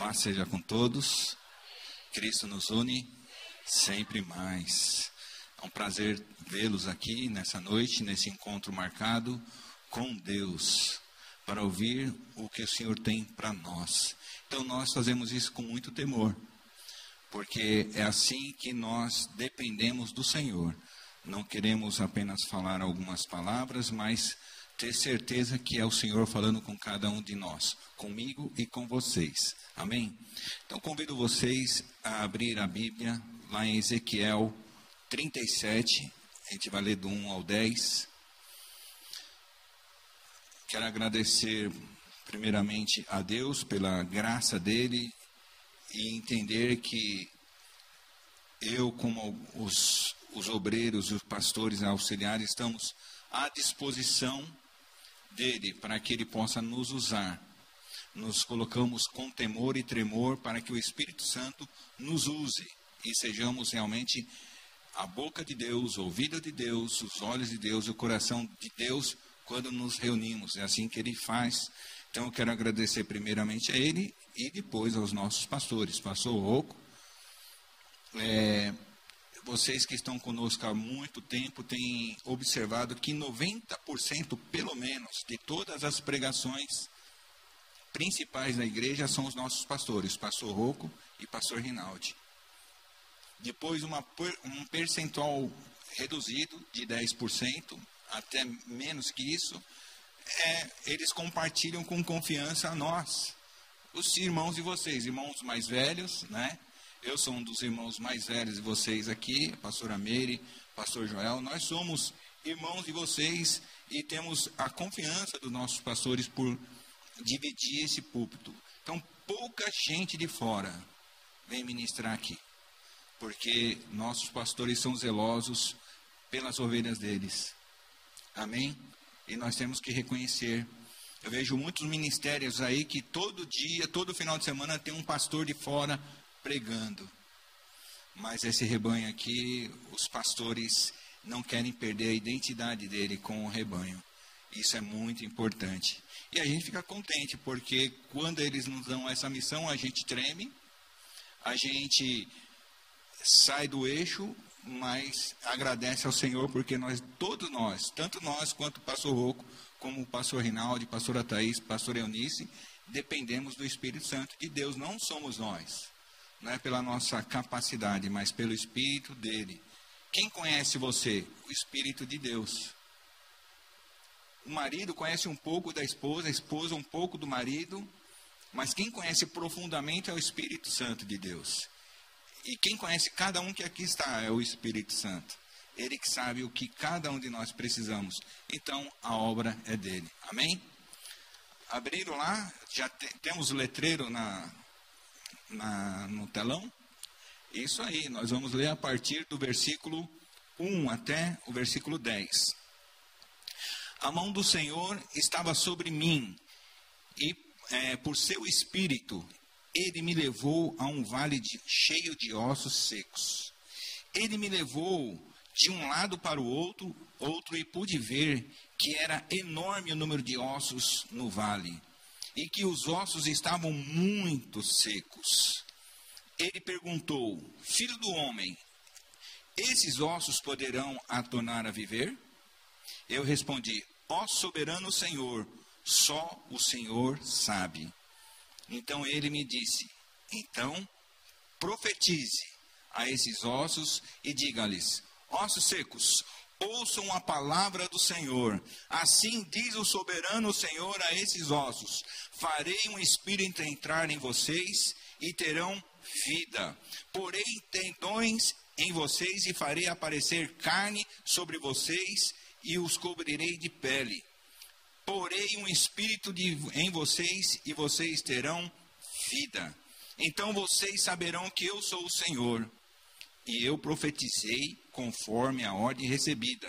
Paz seja com todos. Cristo nos une sempre mais. É um prazer vê-los aqui nessa noite, nesse encontro marcado com Deus, para ouvir o que o Senhor tem para nós. Então nós fazemos isso com muito temor, porque é assim que nós dependemos do Senhor. Não queremos apenas falar algumas palavras, mas ter certeza que é o Senhor falando com cada um de nós, comigo e com vocês. Amém? Então convido vocês a abrir a Bíblia lá em Ezequiel 37, a gente vai ler do 1 ao 10. Quero agradecer primeiramente a Deus pela graça dele e entender que eu, como os, os obreiros, os pastores auxiliares, estamos à disposição dele para que ele possa nos usar. Nos colocamos com temor e tremor para que o Espírito Santo nos use e sejamos realmente a boca de Deus, o ouvido de Deus, os olhos de Deus, o coração de Deus quando nos reunimos. É assim que ele faz. Então eu quero agradecer primeiramente a ele e depois aos nossos pastores, pastor Rocco. É, vocês que estão conosco há muito tempo têm observado que 90% pelo menos de todas as pregações principais da igreja são os nossos pastores, pastor Rocco e pastor Rinaldi. Depois uma, um percentual reduzido de 10%, até menos que isso, é, eles compartilham com confiança a nós, os irmãos de vocês, irmãos mais velhos, né? Eu sou um dos irmãos mais velhos de vocês aqui, pastora Meire, pastor Joel. Nós somos irmãos de vocês e temos a confiança dos nossos pastores por dividir esse púlpito. Então, pouca gente de fora vem ministrar aqui, porque nossos pastores são zelosos pelas ovelhas deles. Amém? E nós temos que reconhecer. Eu vejo muitos ministérios aí que todo dia, todo final de semana tem um pastor de fora pregando. Mas esse rebanho aqui, os pastores não querem perder a identidade dele com o rebanho. Isso é muito importante. E a gente fica contente, porque quando eles nos dão essa missão, a gente treme, a gente sai do eixo, mas agradece ao Senhor, porque nós, todos nós, tanto nós quanto o pastor Rocco, como o pastor Rinaldi, pastora Thaís, pastor Eunice, dependemos do Espírito Santo de Deus, não somos nós não é pela nossa capacidade, mas pelo Espírito dele. Quem conhece você? O Espírito de Deus. O marido conhece um pouco da esposa, a esposa um pouco do marido, mas quem conhece profundamente é o Espírito Santo de Deus. E quem conhece cada um que aqui está é o Espírito Santo. Ele que sabe o que cada um de nós precisamos. Então a obra é dele. Amém? Abriram lá, já temos o letreiro na, na, no telão? Isso aí, nós vamos ler a partir do versículo 1 até o versículo 10. A mão do Senhor estava sobre mim, e é, por seu espírito, ele me levou a um vale de, cheio de ossos secos. Ele me levou de um lado para o outro, outro e pude ver que era enorme o número de ossos no vale e que os ossos estavam muito secos. Ele perguntou: Filho do homem, esses ossos poderão a tornar a viver? Eu respondi: Ó soberano Senhor, só o Senhor sabe. Então ele me disse: Então profetize a esses ossos e diga-lhes: Ossos secos, ouçam a palavra do Senhor. Assim diz o soberano Senhor a esses ossos: Farei um espírito entrar em vocês e terão vida. Porei tendões em vocês e farei aparecer carne sobre vocês e os cobrirei de pele. Porei um espírito de, em vocês e vocês terão vida. Então vocês saberão que eu sou o Senhor. E eu profetizei conforme a ordem recebida.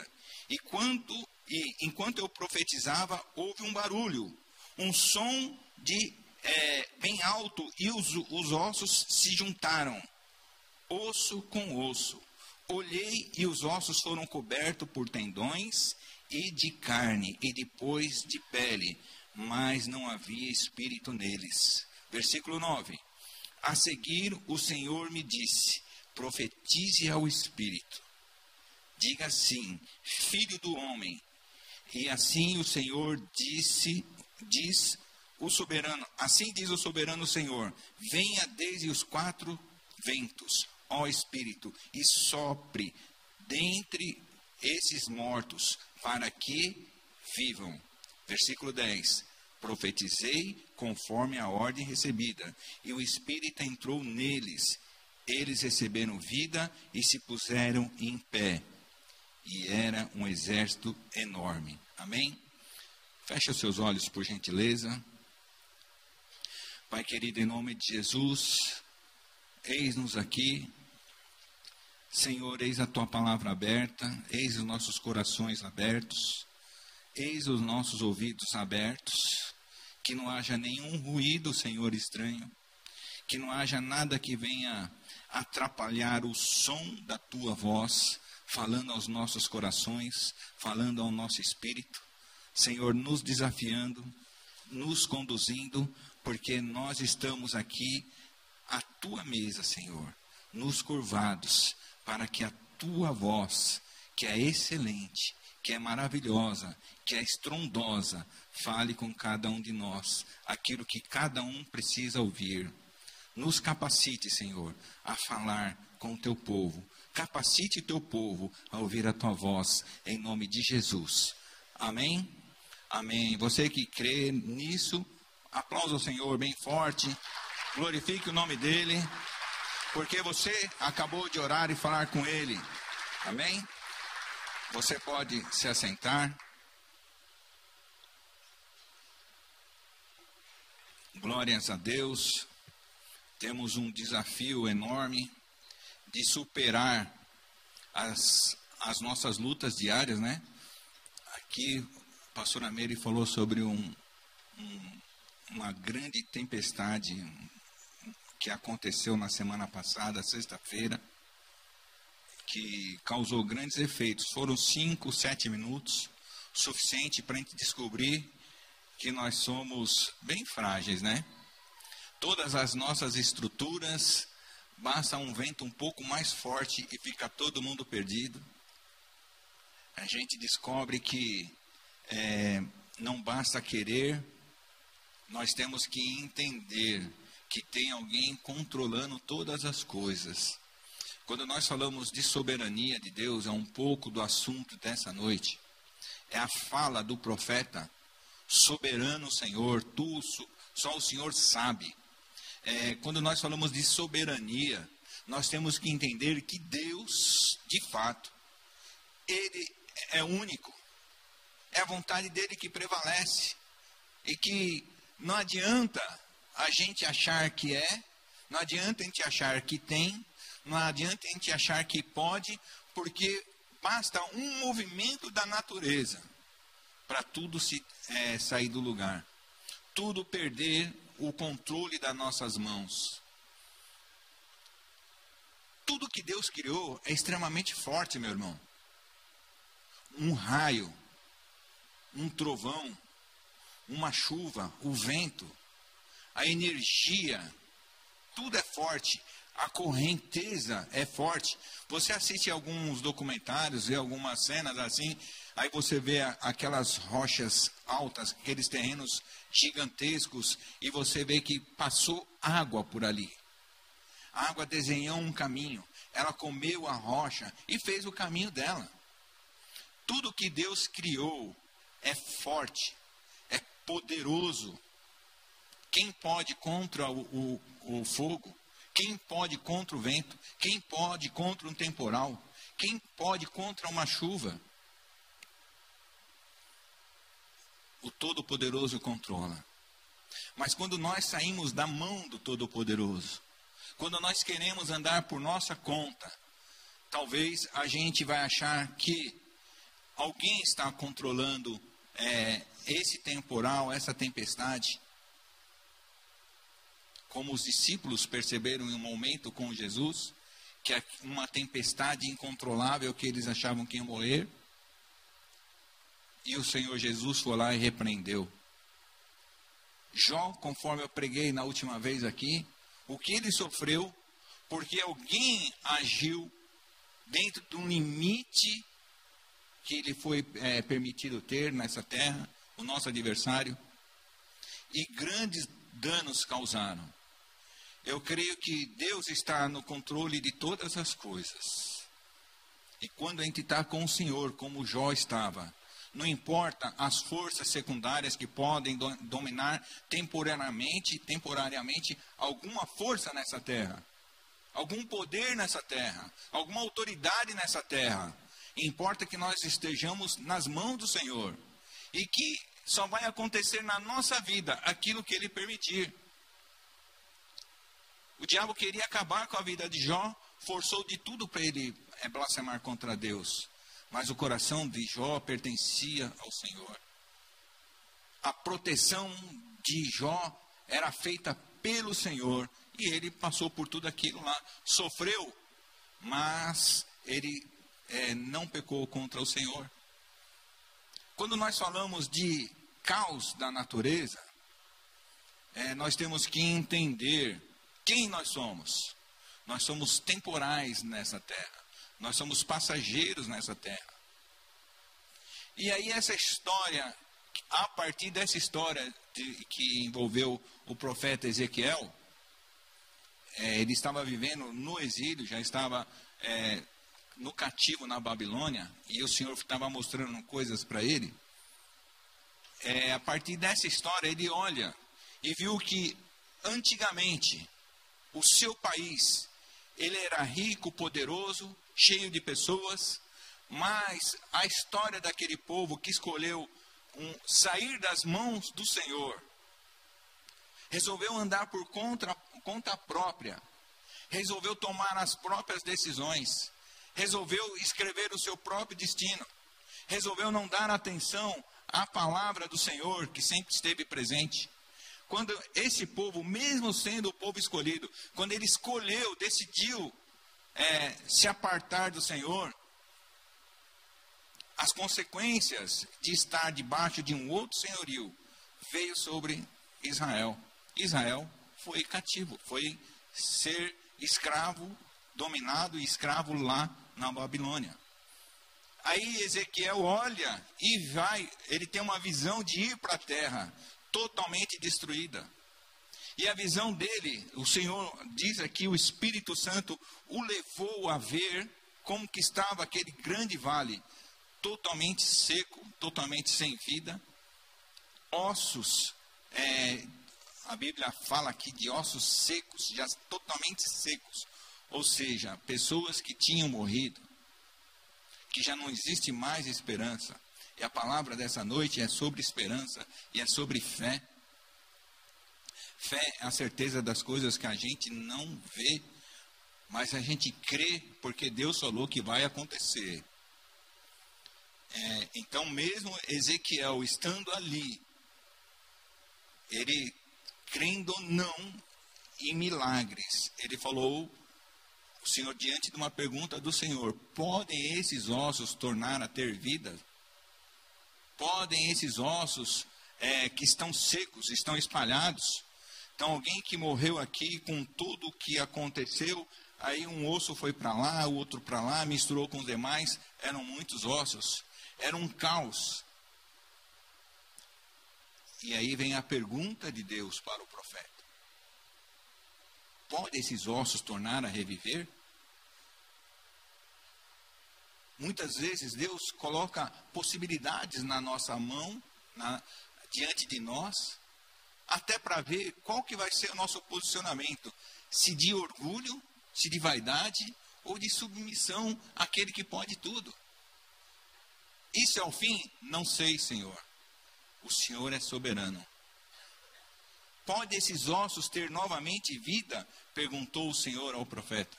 E, quando, e enquanto eu profetizava, houve um barulho, um som de é, bem alto, e os, os ossos se juntaram, osso com osso. Olhei e os ossos foram cobertos por tendões e de carne, e depois de pele, mas não havia espírito neles. Versículo 9. A seguir, o Senhor me disse: profetize ao Espírito. Diga assim: Filho do homem. E assim o Senhor disse, diz o soberano, assim diz o soberano Senhor: Venha desde os quatro ventos, ó Espírito, e sopre dentre esses mortos, para que vivam. Versículo 10. Profetizei conforme a ordem recebida, e o Espírito entrou neles. Eles receberam vida e se puseram em pé. E era um exército enorme. Amém? Feche os seus olhos, por gentileza. Pai querido, em nome de Jesus, eis-nos aqui. Senhor, eis a tua palavra aberta, eis os nossos corações abertos, eis os nossos ouvidos abertos, que não haja nenhum ruído, Senhor, estranho, que não haja nada que venha atrapalhar o som da tua voz, falando aos nossos corações, falando ao nosso espírito. Senhor, nos desafiando, nos conduzindo porque nós estamos aqui à tua mesa, Senhor, nos curvados, para que a tua voz, que é excelente, que é maravilhosa, que é estrondosa, fale com cada um de nós aquilo que cada um precisa ouvir. Nos capacite, Senhor, a falar com o teu povo. Capacite o teu povo a ouvir a tua voz, em nome de Jesus. Amém? Amém. Você que crê nisso, Aplausa o Senhor bem forte. Glorifique o nome dele. Porque você acabou de orar e falar com ele. Amém? Você pode se assentar. Glórias a Deus. Temos um desafio enorme de superar as, as nossas lutas diárias, né? Aqui, a pastora Meire falou sobre um, um uma grande tempestade que aconteceu na semana passada, sexta-feira, que causou grandes efeitos. Foram cinco, sete minutos, suficiente para a gente descobrir que nós somos bem frágeis, né? Todas as nossas estruturas, basta um vento um pouco mais forte e fica todo mundo perdido. A gente descobre que é, não basta querer, nós temos que entender que tem alguém controlando todas as coisas. Quando nós falamos de soberania de Deus, é um pouco do assunto dessa noite. É a fala do profeta, soberano Senhor, tu, só o Senhor sabe. É, quando nós falamos de soberania, nós temos que entender que Deus, de fato, Ele é único. É a vontade dele que prevalece. E que não adianta a gente achar que é, não adianta a gente achar que tem, não adianta a gente achar que pode, porque basta um movimento da natureza para tudo se é, sair do lugar, tudo perder o controle das nossas mãos. Tudo que Deus criou é extremamente forte, meu irmão. Um raio, um trovão, uma chuva, o vento, a energia, tudo é forte. A correnteza é forte. Você assiste alguns documentários, vê algumas cenas assim, aí você vê aquelas rochas altas, aqueles terrenos gigantescos, e você vê que passou água por ali. A água desenhou um caminho, ela comeu a rocha e fez o caminho dela. Tudo que Deus criou é forte, poderoso. Quem pode contra o, o, o fogo? Quem pode contra o vento? Quem pode contra um temporal? Quem pode contra uma chuva? O Todo-Poderoso controla. Mas quando nós saímos da mão do Todo-Poderoso, quando nós queremos andar por nossa conta, talvez a gente vai achar que alguém está controlando é, esse temporal, essa tempestade, como os discípulos perceberam em um momento com Jesus, que é uma tempestade incontrolável que eles achavam que ia morrer, e o Senhor Jesus foi lá e repreendeu. Jó, conforme eu preguei na última vez aqui, o que ele sofreu, porque alguém agiu dentro de um limite que ele foi é, permitido ter nessa terra, o nosso adversário, e grandes danos causaram. Eu creio que Deus está no controle de todas as coisas. E quando a gente está com o Senhor, como Jó estava, não importa as forças secundárias que podem do, dominar temporariamente, temporariamente alguma força nessa terra, algum poder nessa terra, alguma autoridade nessa terra. Importa que nós estejamos nas mãos do Senhor e que só vai acontecer na nossa vida aquilo que Ele permitir. O diabo queria acabar com a vida de Jó, forçou de tudo para ele é, blasfemar contra Deus. Mas o coração de Jó pertencia ao Senhor. A proteção de Jó era feita pelo Senhor e ele passou por tudo aquilo lá, sofreu, mas ele é, não pecou contra o Senhor. Quando nós falamos de caos da natureza, é, nós temos que entender quem nós somos? Nós somos temporais nessa terra. Nós somos passageiros nessa terra. E aí essa história, a partir dessa história de, que envolveu o profeta Ezequiel, é, ele estava vivendo no exílio, já estava é, no cativo na Babilônia, e o Senhor estava mostrando coisas para ele. É, a partir dessa história, ele olha e viu que antigamente o seu país, ele era rico, poderoso, cheio de pessoas, mas a história daquele povo que escolheu um, sair das mãos do Senhor, resolveu andar por conta, conta própria, resolveu tomar as próprias decisões, resolveu escrever o seu próprio destino, resolveu não dar atenção à palavra do Senhor que sempre esteve presente. Quando esse povo, mesmo sendo o povo escolhido, quando ele escolheu, decidiu é, se apartar do Senhor, as consequências de estar debaixo de um outro senhorio veio sobre Israel. Israel foi cativo, foi ser escravo, dominado e escravo lá na Babilônia. Aí Ezequiel olha e vai, ele tem uma visão de ir para a terra, totalmente destruída. E a visão dele, o Senhor diz aqui, o Espírito Santo o levou a ver como que estava aquele grande vale, totalmente seco, totalmente sem vida, ossos, é, a Bíblia fala aqui de ossos secos, já totalmente secos, ou seja, pessoas que tinham morrido, que já não existe mais esperança. E a palavra dessa noite é sobre esperança e é sobre fé. Fé é a certeza das coisas que a gente não vê, mas a gente crê porque Deus falou que vai acontecer. É, então, mesmo Ezequiel estando ali, ele crendo ou não em milagres, ele falou, o Senhor, diante de uma pergunta do Senhor: podem esses ossos tornar a ter vida? podem esses ossos é, que estão secos, estão espalhados? Então, alguém que morreu aqui com tudo o que aconteceu, aí um osso foi para lá, o outro para lá, misturou com os demais, eram muitos ossos, era um caos. E aí vem a pergunta de Deus para o profeta: Pode esses ossos tornar a reviver? Muitas vezes Deus coloca possibilidades na nossa mão, na, diante de nós, até para ver qual que vai ser o nosso posicionamento, se de orgulho, se de vaidade ou de submissão àquele que pode tudo. Isso é o fim? Não sei, Senhor. O Senhor é soberano. Pode esses ossos ter novamente vida? perguntou o Senhor ao profeta.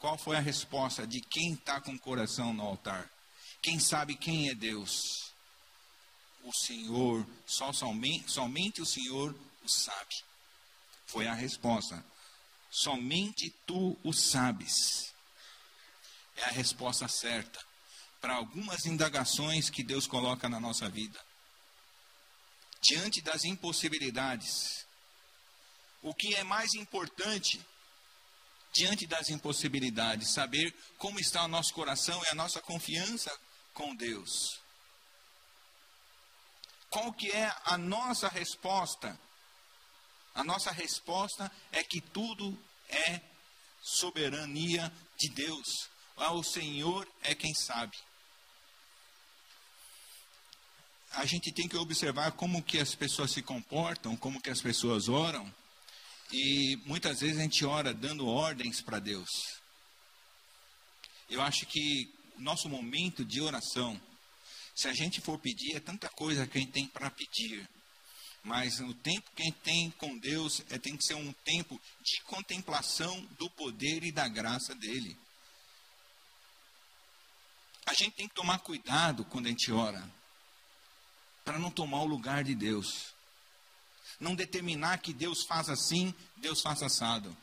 Qual foi a resposta de quem está com o coração no altar? Quem sabe quem é Deus? O Senhor, só somente, somente o Senhor o sabe. Foi a resposta. Somente tu o sabes. É a resposta certa para algumas indagações que Deus coloca na nossa vida. Diante das impossibilidades, o que é mais importante diante das impossibilidades, saber como está o nosso coração e a nossa confiança com Deus. Qual que é a nossa resposta? A nossa resposta é que tudo é soberania de Deus. Ah, o Senhor é quem sabe. A gente tem que observar como que as pessoas se comportam, como que as pessoas oram. E muitas vezes a gente ora dando ordens para Deus. Eu acho que o nosso momento de oração, se a gente for pedir, é tanta coisa que a gente tem para pedir. Mas o tempo que a gente tem com Deus é, tem que ser um tempo de contemplação do poder e da graça dele. A gente tem que tomar cuidado quando a gente ora, para não tomar o lugar de Deus não determinar que Deus faz assim, Deus faz assado.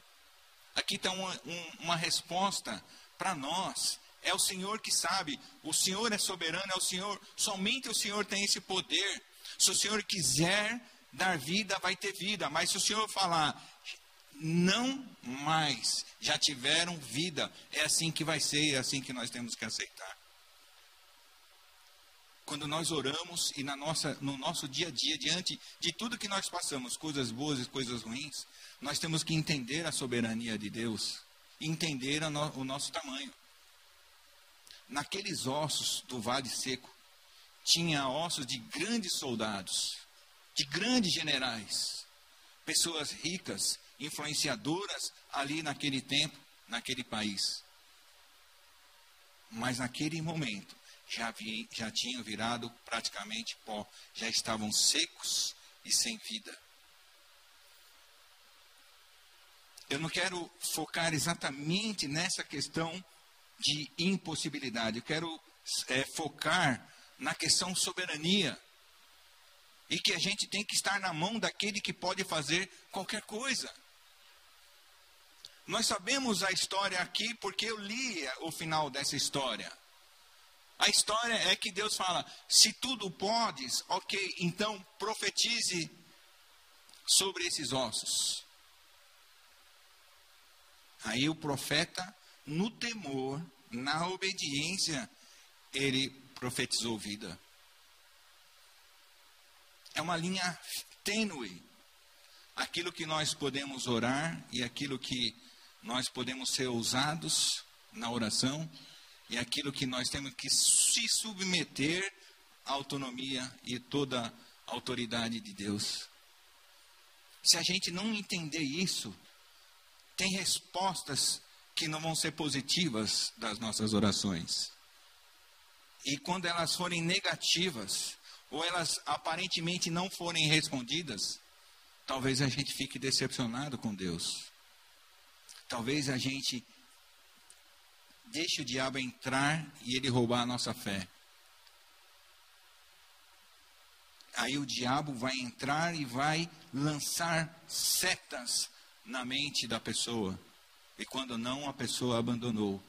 Aqui está uma, um, uma resposta para nós. É o Senhor que sabe, o Senhor é soberano, é o Senhor, somente o Senhor tem esse poder. Se o Senhor quiser dar vida, vai ter vida, mas se o Senhor falar, não mais, já tiveram vida, é assim que vai ser, é assim que nós temos que aceitar. Quando nós oramos e na nossa, no nosso dia a dia, diante de tudo que nós passamos, coisas boas e coisas ruins, nós temos que entender a soberania de Deus. Entender no, o nosso tamanho. Naqueles ossos do vale seco, tinha ossos de grandes soldados, de grandes generais, pessoas ricas, influenciadoras ali naquele tempo, naquele país. Mas naquele momento, já, vi, já tinham virado praticamente pó, já estavam secos e sem vida. Eu não quero focar exatamente nessa questão de impossibilidade, eu quero é, focar na questão soberania. E que a gente tem que estar na mão daquele que pode fazer qualquer coisa. Nós sabemos a história aqui porque eu li o final dessa história. A história é que Deus fala: se tudo podes, ok, então profetize sobre esses ossos. Aí o profeta, no temor, na obediência, ele profetizou vida. É uma linha tênue. Aquilo que nós podemos orar e aquilo que nós podemos ser ousados na oração e aquilo que nós temos que se submeter à autonomia e toda a autoridade de Deus. Se a gente não entender isso, tem respostas que não vão ser positivas das nossas orações. E quando elas forem negativas, ou elas aparentemente não forem respondidas, talvez a gente fique decepcionado com Deus. Talvez a gente deixe o diabo entrar e ele roubar a nossa fé. Aí o diabo vai entrar e vai lançar setas na mente da pessoa. E quando não, a pessoa abandonou.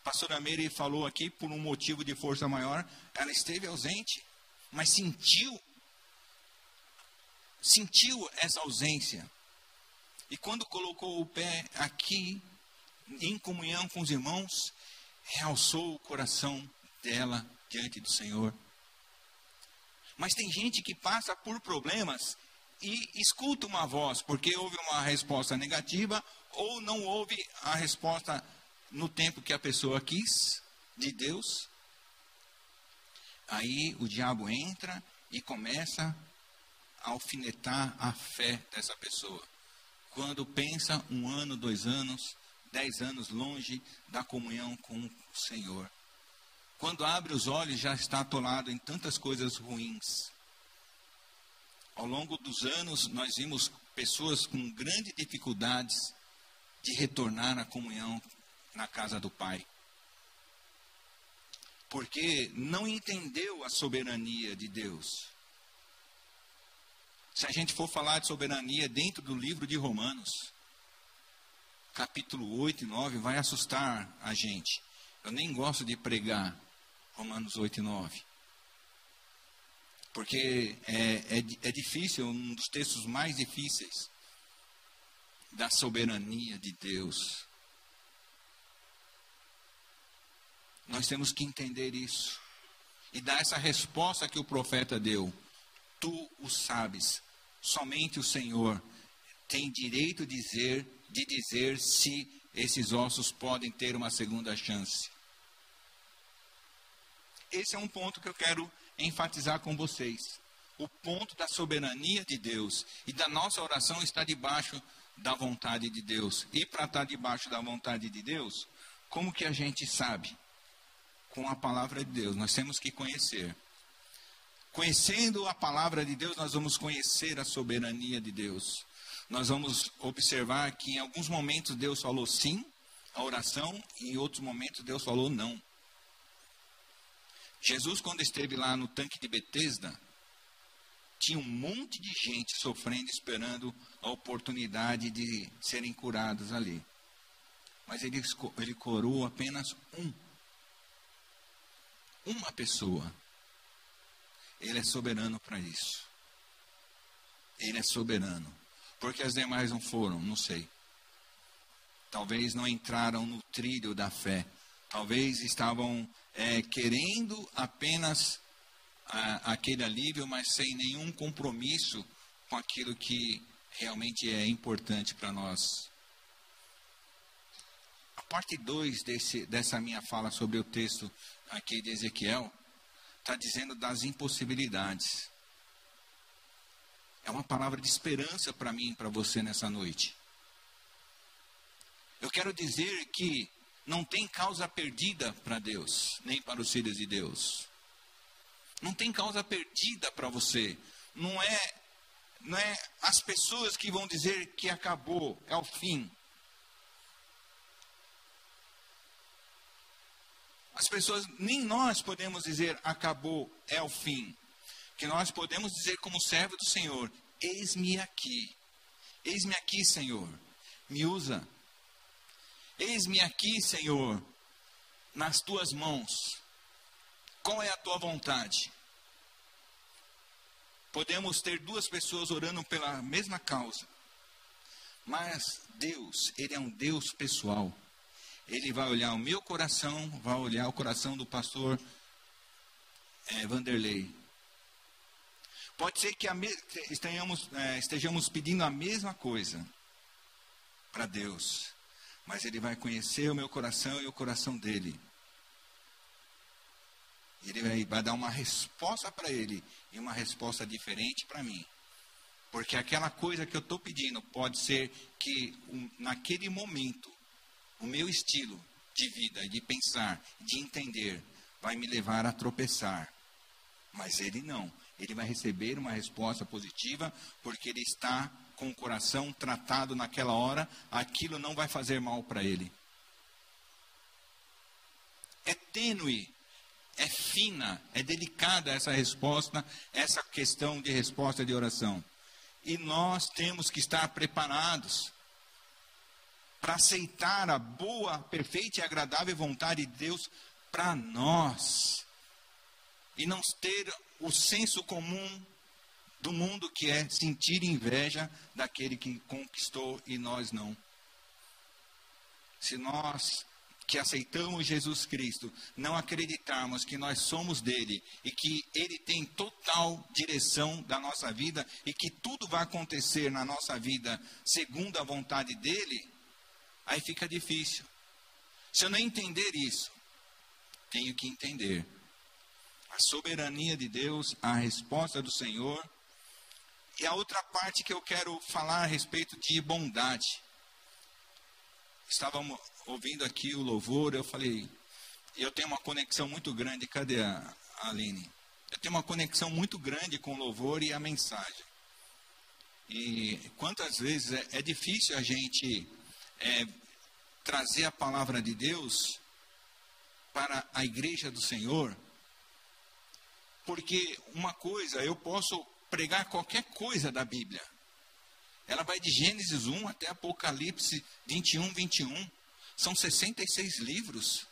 A pastora Meire falou aqui, por um motivo de força maior, ela esteve ausente, mas sentiu, sentiu essa ausência. E quando colocou o pé aqui, em comunhão com os irmãos, realçou o coração dela diante do Senhor. Mas tem gente que passa por problemas e escuta uma voz, porque houve uma resposta negativa ou não houve a resposta no tempo que a pessoa quis de Deus. Aí o diabo entra e começa a alfinetar a fé dessa pessoa. Quando pensa um ano, dois anos, dez anos longe da comunhão com o Senhor. Quando abre os olhos, já está atolado em tantas coisas ruins. Ao longo dos anos, nós vimos pessoas com grandes dificuldades de retornar à comunhão na casa do Pai. Porque não entendeu a soberania de Deus. Se a gente for falar de soberania dentro do livro de Romanos, capítulo 8 e 9 vai assustar a gente. Eu nem gosto de pregar Romanos 8 e 9. Porque é, é, é difícil, um dos textos mais difíceis. da soberania de Deus. Nós temos que entender isso e dar essa resposta que o profeta deu. Tu o sabes, somente o Senhor tem direito de dizer, de dizer se esses ossos podem ter uma segunda chance. Esse é um ponto que eu quero enfatizar com vocês. O ponto da soberania de Deus e da nossa oração está debaixo da vontade de Deus. E para estar debaixo da vontade de Deus, como que a gente sabe? Com a palavra de Deus, nós temos que conhecer. Conhecendo a palavra de Deus, nós vamos conhecer a soberania de Deus. Nós vamos observar que em alguns momentos Deus falou sim à oração e em outros momentos Deus falou não. Jesus, quando esteve lá no tanque de Betesda, tinha um monte de gente sofrendo, esperando a oportunidade de serem curados ali. Mas ele, ele curou apenas um. Uma pessoa. Ele é soberano para isso. Ele é soberano. Porque as demais não foram, não sei. Talvez não entraram no trilho da fé. Talvez estavam é, querendo apenas a, aquele alívio, mas sem nenhum compromisso com aquilo que realmente é importante para nós. A parte 2 dessa minha fala sobre o texto aqui de Ezequiel está dizendo das impossibilidades. É uma palavra de esperança para mim e para você nessa noite. Eu quero dizer que não tem causa perdida para Deus, nem para os filhos de Deus. Não tem causa perdida para você. Não é, não é as pessoas que vão dizer que acabou, é o fim. As pessoas, nem nós podemos dizer acabou, é o fim. Que nós podemos dizer como servo do Senhor, eis-me aqui. Eis-me aqui, Senhor. Me usa Eis-me aqui, Senhor, nas tuas mãos. Qual é a tua vontade? Podemos ter duas pessoas orando pela mesma causa, mas Deus, Ele é um Deus pessoal. Ele vai olhar o meu coração, vai olhar o coração do pastor é, Vanderlei. Pode ser que estejamos, é, estejamos pedindo a mesma coisa para Deus, mas ele vai conhecer o meu coração e o coração dele. Ele vai, dar uma resposta para ele e uma resposta diferente para mim. Porque aquela coisa que eu estou pedindo pode ser que um, naquele momento o meu estilo de vida, de pensar, de entender, vai me levar a tropeçar. Mas ele não. Ele vai receber uma resposta positiva porque ele está com o coração tratado naquela hora, aquilo não vai fazer mal para ele. É tênue, é fina, é delicada essa resposta, essa questão de resposta de oração. E nós temos que estar preparados para aceitar a boa, perfeita e agradável vontade de Deus para nós. E não ter o senso comum do mundo que é sentir inveja daquele que conquistou e nós não. Se nós que aceitamos Jesus Cristo não acreditarmos que nós somos dele e que ele tem total direção da nossa vida e que tudo vai acontecer na nossa vida segundo a vontade dele, aí fica difícil. Se eu não entender isso, tenho que entender a soberania de Deus, a resposta do Senhor e a outra parte que eu quero falar a respeito de bondade. Estávamos ouvindo aqui o louvor, eu falei, eu tenho uma conexão muito grande, cadê a Aline? Eu tenho uma conexão muito grande com o louvor e a mensagem. E quantas vezes é, é difícil a gente é, trazer a palavra de Deus para a igreja do Senhor, porque uma coisa, eu posso pregar qualquer coisa da Bíblia. Ela vai de Gênesis 1 até Apocalipse 21, 21. São 66 livros.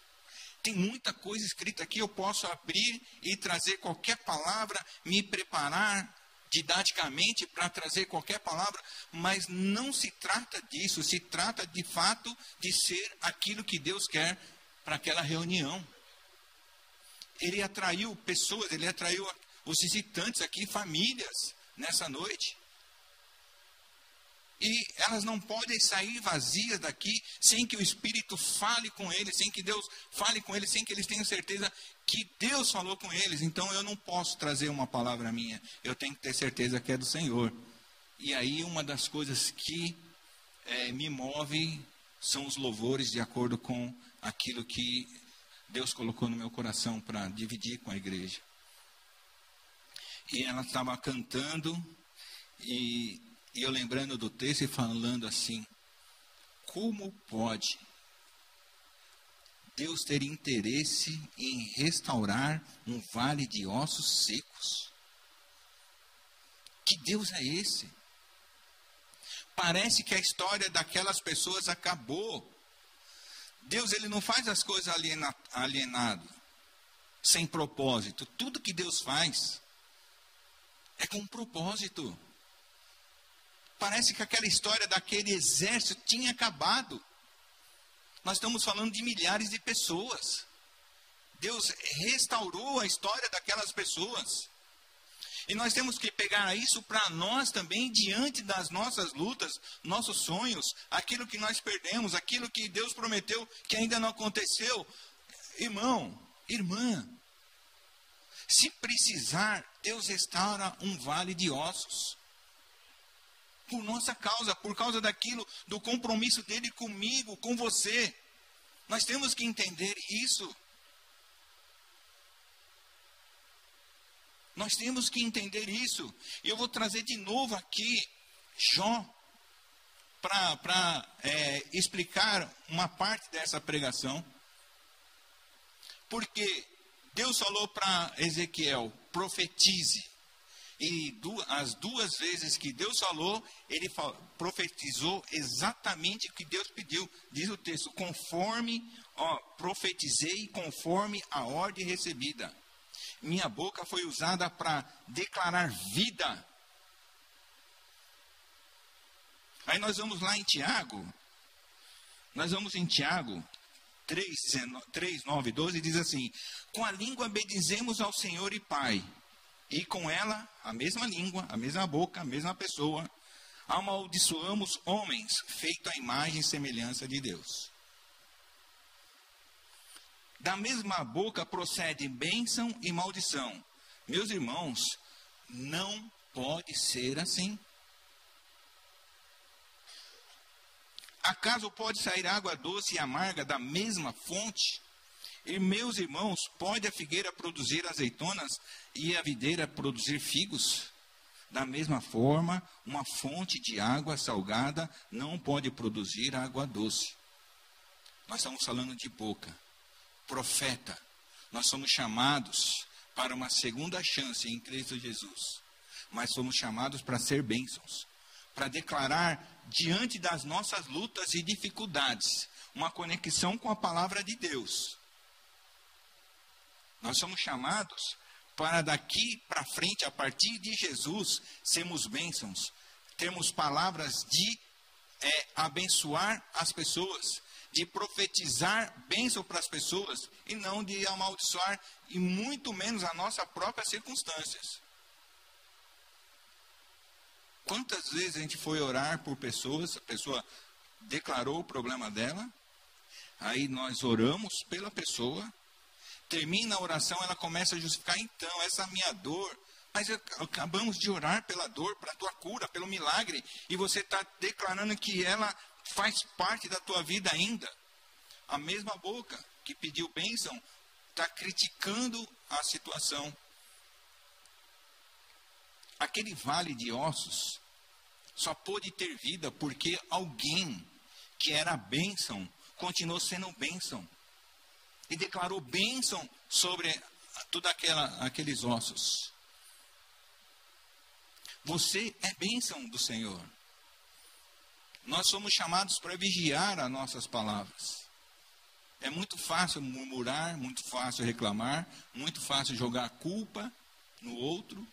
Tem muita coisa escrita aqui. Eu posso abrir e trazer qualquer palavra, me preparar didaticamente para trazer qualquer palavra, mas não se trata disso, se trata de fato de ser aquilo que Deus quer para aquela reunião. Ele atraiu pessoas, ele atraiu os visitantes aqui, famílias, nessa noite. E elas não podem sair vazias daqui sem que o Espírito fale com eles, sem que Deus fale com eles, sem que eles tenham certeza que Deus falou com eles. Então eu não posso trazer uma palavra minha, eu tenho que ter certeza que é do Senhor. E aí uma das coisas que é, me move são os louvores de acordo com aquilo que Deus colocou no meu coração para dividir com a igreja. E ela estava cantando e e eu lembrando do texto e falando assim: como pode Deus ter interesse em restaurar um vale de ossos secos? Que Deus é esse? Parece que a história daquelas pessoas acabou. Deus ele não faz as coisas aliena, alienado, sem propósito. Tudo que Deus faz é com propósito. Parece que aquela história daquele exército tinha acabado. Nós estamos falando de milhares de pessoas. Deus restaurou a história daquelas pessoas. E nós temos que pegar isso para nós também, diante das nossas lutas, nossos sonhos, aquilo que nós perdemos, aquilo que Deus prometeu que ainda não aconteceu. Irmão, irmã, se precisar, Deus restaura um vale de ossos por nossa causa, por causa daquilo, do compromisso dele comigo, com você. Nós temos que entender isso. Nós temos que entender isso. E eu vou trazer de novo aqui Jó para é, explicar uma parte dessa pregação. Porque Deus falou para Ezequiel: profetize. E as duas vezes que Deus falou, ele profetizou exatamente o que Deus pediu. Diz o texto: conforme, ó, profetizei conforme a ordem recebida. Minha boca foi usada para declarar vida. Aí nós vamos lá em Tiago. Nós vamos em Tiago 3, 3 9, 12, diz assim: Com a língua bendizemos ao Senhor e Pai e com ela a mesma língua, a mesma boca, a mesma pessoa, amaldiçoamos homens feito à imagem e semelhança de Deus. Da mesma boca procede bênção e maldição. Meus irmãos, não pode ser assim. Acaso pode sair água doce e amarga da mesma fonte? E meus irmãos, pode a figueira produzir azeitonas e a videira produzir figos? Da mesma forma, uma fonte de água salgada não pode produzir água doce. Nós estamos falando de boca, profeta. Nós somos chamados para uma segunda chance em Cristo Jesus. Mas somos chamados para ser bênçãos, para declarar diante das nossas lutas e dificuldades uma conexão com a palavra de Deus nós somos chamados para daqui para frente, a partir de Jesus, sermos bênçãos, termos palavras de é, abençoar as pessoas, de profetizar bênção para as pessoas e não de amaldiçoar e muito menos a nossa própria circunstâncias. Quantas vezes a gente foi orar por pessoas, a pessoa declarou o problema dela, aí nós oramos pela pessoa, termina a oração, ela começa a justificar, então, essa minha dor. Mas acabamos de orar pela dor, para a tua cura, pelo milagre, e você está declarando que ela faz parte da tua vida ainda. A mesma boca que pediu bênção está criticando a situação. Aquele vale de ossos só pôde ter vida porque alguém que era bênção continuou sendo bênção e declarou bênção sobre todos aqueles ossos. Você é bênção do Senhor. Nós somos chamados para vigiar as nossas palavras. É muito fácil murmurar, muito fácil reclamar, muito fácil jogar a culpa no outro.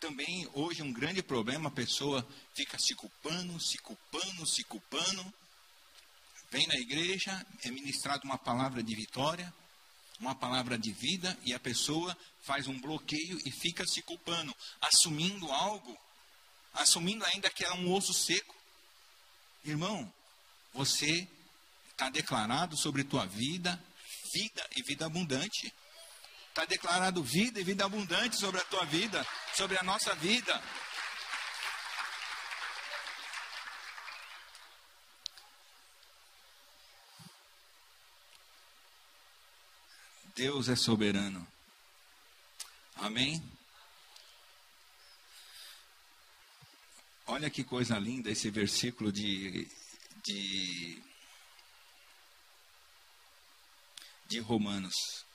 Também hoje um grande problema, a pessoa fica se culpando, se culpando, se culpando. Vem na igreja, é ministrada uma palavra de vitória, uma palavra de vida, e a pessoa faz um bloqueio e fica se culpando, assumindo algo, assumindo ainda que é um osso seco. Irmão, você está declarado sobre tua vida, vida e vida abundante. Está declarado vida e vida abundante sobre a tua vida, sobre a nossa vida. Deus é soberano. Amém? Olha que coisa linda esse versículo de, de, de Romanos.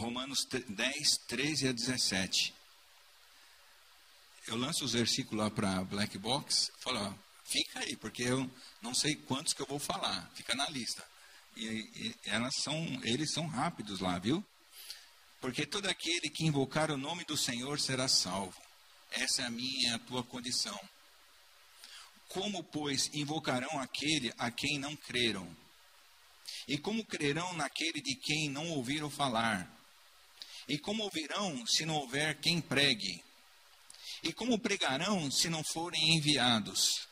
Romanos 10, 13 a 17. Eu lanço os versículos lá para Black Box, falo, ó, fica aí, porque eu não sei quantos que eu vou falar, fica na lista. E, e elas são, eles são rápidos lá, viu? Porque todo aquele que invocar o nome do Senhor será salvo. Essa é a minha e a tua condição. Como, pois, invocarão aquele a quem não creram? E como crerão naquele de quem não ouviram falar? E como ouvirão se não houver quem pregue? E como pregarão se não forem enviados?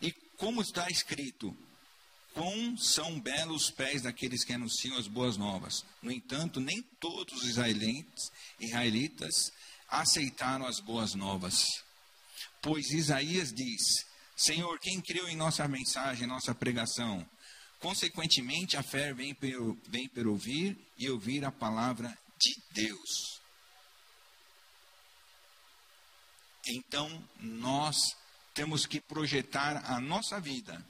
E como está escrito: Quão são belos os pés daqueles que anunciam as boas novas. No entanto, nem todos os israelitas, israelitas aceitaram as boas novas. Pois Isaías diz: Senhor, quem creu em nossa mensagem, nossa pregação? Consequentemente, a fé vem por, vem ouvir e ouvir a palavra de Deus. Então, nós temos que projetar a nossa vida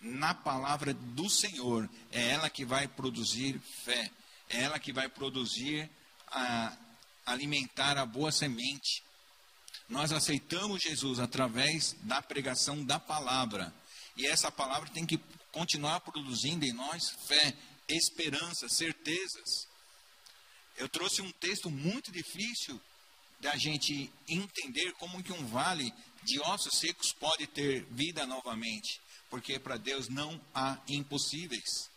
na palavra do Senhor. É ela que vai produzir fé. É ela que vai produzir, a, alimentar a boa semente. Nós aceitamos Jesus através da pregação da palavra. E essa palavra tem que continuar produzindo em nós fé, esperança, certezas. Eu trouxe um texto muito difícil da gente entender como que um vale de ossos secos pode ter vida novamente, porque para Deus não há impossíveis.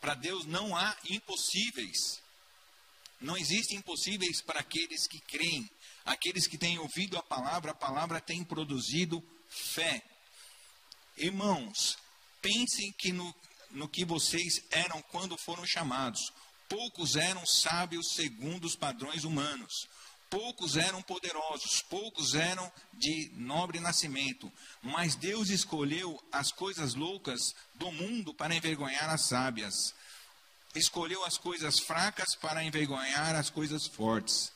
Para Deus não há impossíveis. Não existem impossíveis para aqueles que creem, aqueles que têm ouvido a palavra, a palavra tem produzido fé. Irmãos, pensem que no, no que vocês eram quando foram chamados. Poucos eram sábios segundo os padrões humanos. Poucos eram poderosos, poucos eram de nobre nascimento, mas Deus escolheu as coisas loucas do mundo para envergonhar as sábias. Escolheu as coisas fracas para envergonhar as coisas fortes.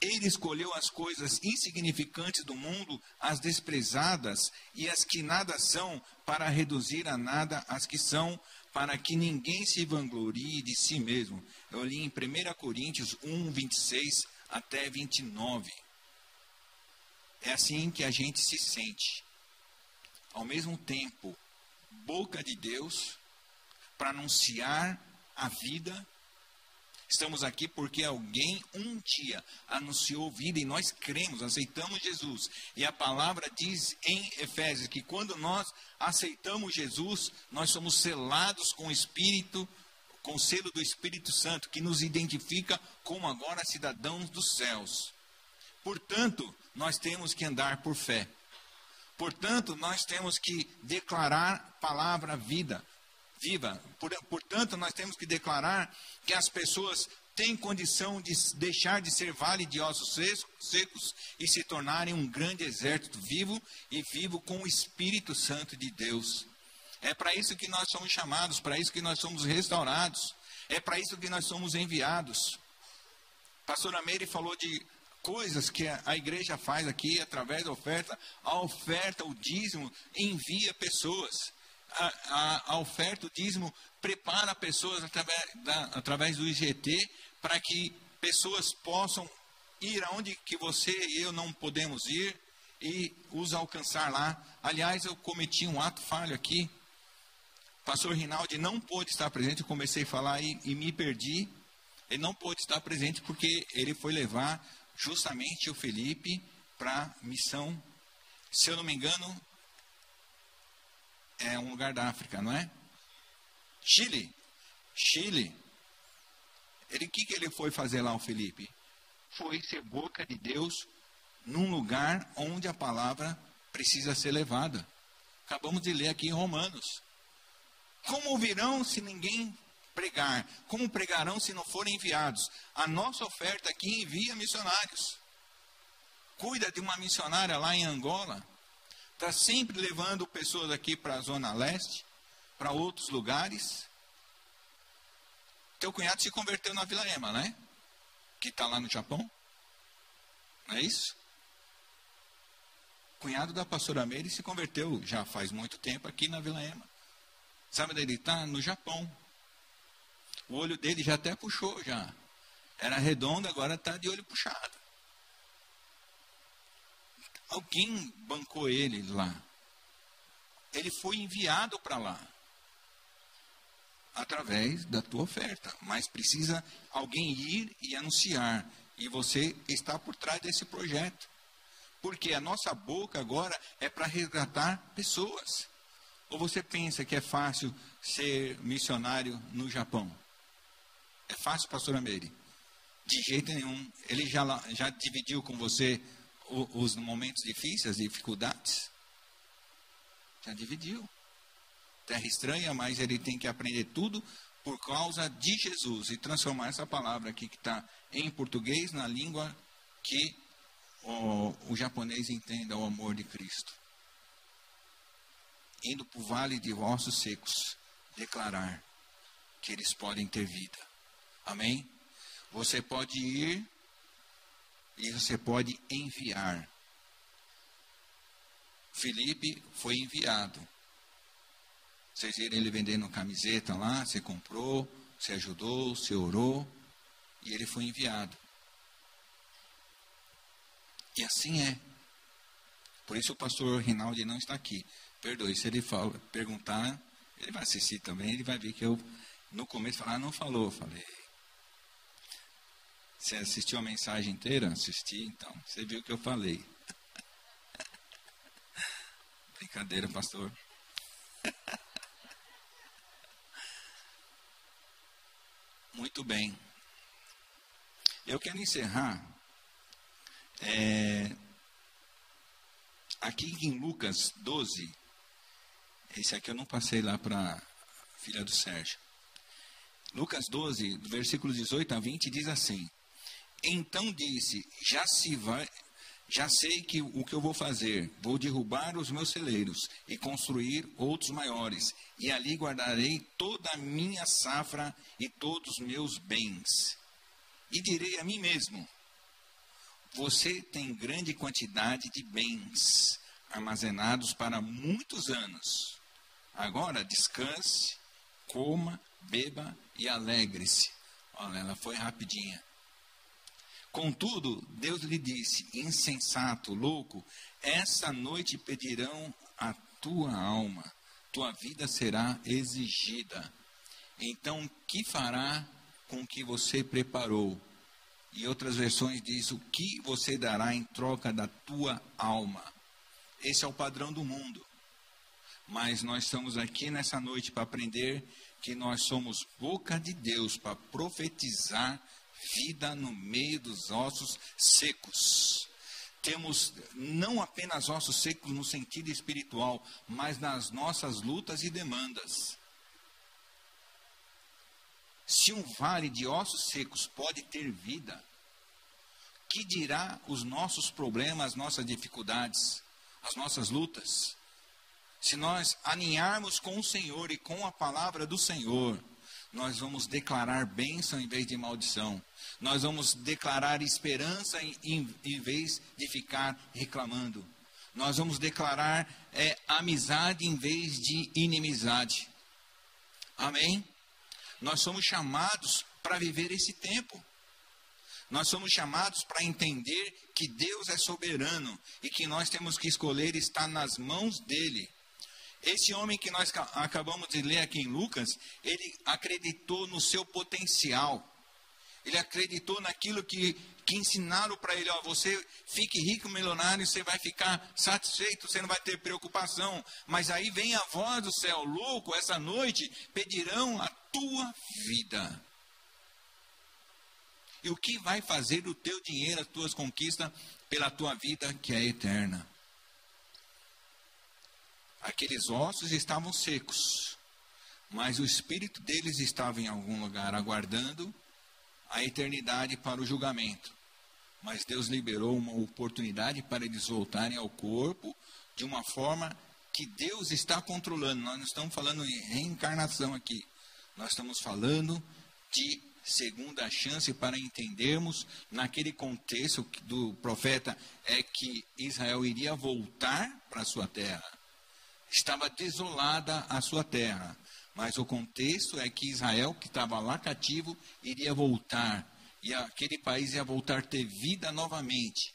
Ele escolheu as coisas insignificantes do mundo, as desprezadas e as que nada são, para reduzir a nada as que são, para que ninguém se vanglorie de si mesmo. Eu li em 1 Coríntios 1, 26 até 29. É assim que a gente se sente. Ao mesmo tempo, boca de Deus para anunciar a vida Estamos aqui porque alguém um dia anunciou vida e nós cremos, aceitamos Jesus. E a palavra diz em Efésios que quando nós aceitamos Jesus, nós somos selados com o Espírito, com o selo do Espírito Santo, que nos identifica como agora cidadãos dos céus. Portanto, nós temos que andar por fé. Portanto, nós temos que declarar palavra vida, viva. Portanto, nós temos que declarar que as pessoas têm condição de deixar de ser vale de ossos secos e se tornarem um grande exército vivo e vivo com o Espírito Santo de Deus. É para isso que nós somos chamados, para isso que nós somos restaurados, é para isso que nós somos enviados. Pastora Meire falou de coisas que a igreja faz aqui através da oferta. A oferta, o dízimo, envia pessoas a, a, oferta, o dízimo, prepara pessoas através, da, através do IGT para que pessoas possam ir aonde que você e eu não podemos ir e os alcançar lá. Aliás, eu cometi um ato falho aqui. Pastor Rinaldi não pôde estar presente, eu comecei a falar e, e me perdi. Ele não pôde estar presente porque ele foi levar justamente o Felipe para missão. Se eu não me engano, é um lugar da África, não é? Chile. Chile. Ele que que ele foi fazer lá o Felipe? Foi ser boca de Deus num lugar onde a palavra precisa ser levada. Acabamos de ler aqui em Romanos. Como ouvirão se ninguém pregar? Como pregarão se não forem enviados? A nossa oferta aqui envia missionários. Cuida de uma missionária lá em Angola. Está sempre levando pessoas aqui para a Zona Leste, para outros lugares. Teu cunhado se converteu na Vila Ema, né? Que está lá no Japão. Não é isso? cunhado da pastora Meire se converteu já faz muito tempo aqui na Vila Ema. Sabe onde ele está? No Japão. O olho dele já até puxou já. Era redondo, agora está de olho puxado. Alguém bancou ele lá. Ele foi enviado para lá. Através da tua oferta. Mas precisa alguém ir e anunciar. E você está por trás desse projeto. Porque a nossa boca agora é para resgatar pessoas. Ou você pensa que é fácil ser missionário no Japão? É fácil, pastora Meire? De jeito nenhum. Ele já, já dividiu com você os momentos difíceis, as dificuldades? Já dividiu. Terra estranha, mas ele tem que aprender tudo por causa de Jesus e transformar essa palavra aqui que está em português na língua que o, o japonês entenda o amor de Cristo. Indo para o vale de ossos secos, declarar que eles podem ter vida. Amém? Você pode ir e você pode enviar. Felipe foi enviado. Vocês viram ele vendendo camiseta lá, você comprou, você ajudou, você orou, e ele foi enviado. E assim é. Por isso o pastor Rinaldi não está aqui. Perdoe, se ele fala, perguntar, ele vai assistir também, ele vai ver que eu, no começo, falar, ah, não falou. Falei. Você assistiu a mensagem inteira? Assisti, então. Você viu o que eu falei. Brincadeira, pastor. Muito bem. Eu quero encerrar é, aqui em Lucas 12, esse aqui eu não passei lá para filha do Sérgio. Lucas 12, do versículo 18 a 20, diz assim: Então disse: Já se vai, já sei que o que eu vou fazer, vou derrubar os meus celeiros e construir outros maiores, e ali guardarei toda a minha safra e todos os meus bens. E direi a mim mesmo: você tem grande quantidade de bens armazenados para muitos anos. Agora descanse, coma, beba e alegre-se. Olha, ela foi rapidinha. Contudo, Deus lhe disse: insensato, louco, essa noite pedirão a tua alma, tua vida será exigida. Então, que fará com o que você preparou? E outras versões diz o que você dará em troca da tua alma. Esse é o padrão do mundo. Mas nós estamos aqui nessa noite para aprender que nós somos boca de Deus para profetizar vida no meio dos ossos secos. Temos não apenas ossos secos no sentido espiritual, mas nas nossas lutas e demandas. Se um vale de ossos secos pode ter vida, que dirá os nossos problemas, as nossas dificuldades, as nossas lutas? Se nós aninharmos com o Senhor e com a palavra do Senhor, nós vamos declarar bênção em vez de maldição. Nós vamos declarar esperança em, em, em vez de ficar reclamando. Nós vamos declarar é, amizade em vez de inimizade. Amém? Nós somos chamados para viver esse tempo. Nós somos chamados para entender que Deus é soberano e que nós temos que escolher estar nas mãos dele. Esse homem que nós acabamos de ler aqui em Lucas, ele acreditou no seu potencial. Ele acreditou naquilo que, que ensinaram para ele: ó, você fique rico, milionário, você vai ficar satisfeito, você não vai ter preocupação. Mas aí vem a voz do céu: louco, essa noite pedirão a tua vida. E o que vai fazer o teu dinheiro, as tuas conquistas, pela tua vida que é eterna? Aqueles ossos estavam secos, mas o espírito deles estava em algum lugar aguardando a eternidade para o julgamento. Mas Deus liberou uma oportunidade para eles voltarem ao corpo de uma forma que Deus está controlando. Nós não estamos falando em reencarnação aqui. Nós estamos falando de segunda chance para entendermos naquele contexto do profeta é que Israel iria voltar para a sua terra. Estava desolada a sua terra. Mas o contexto é que Israel, que estava lá cativo, iria voltar. E aquele país ia voltar a ter vida novamente.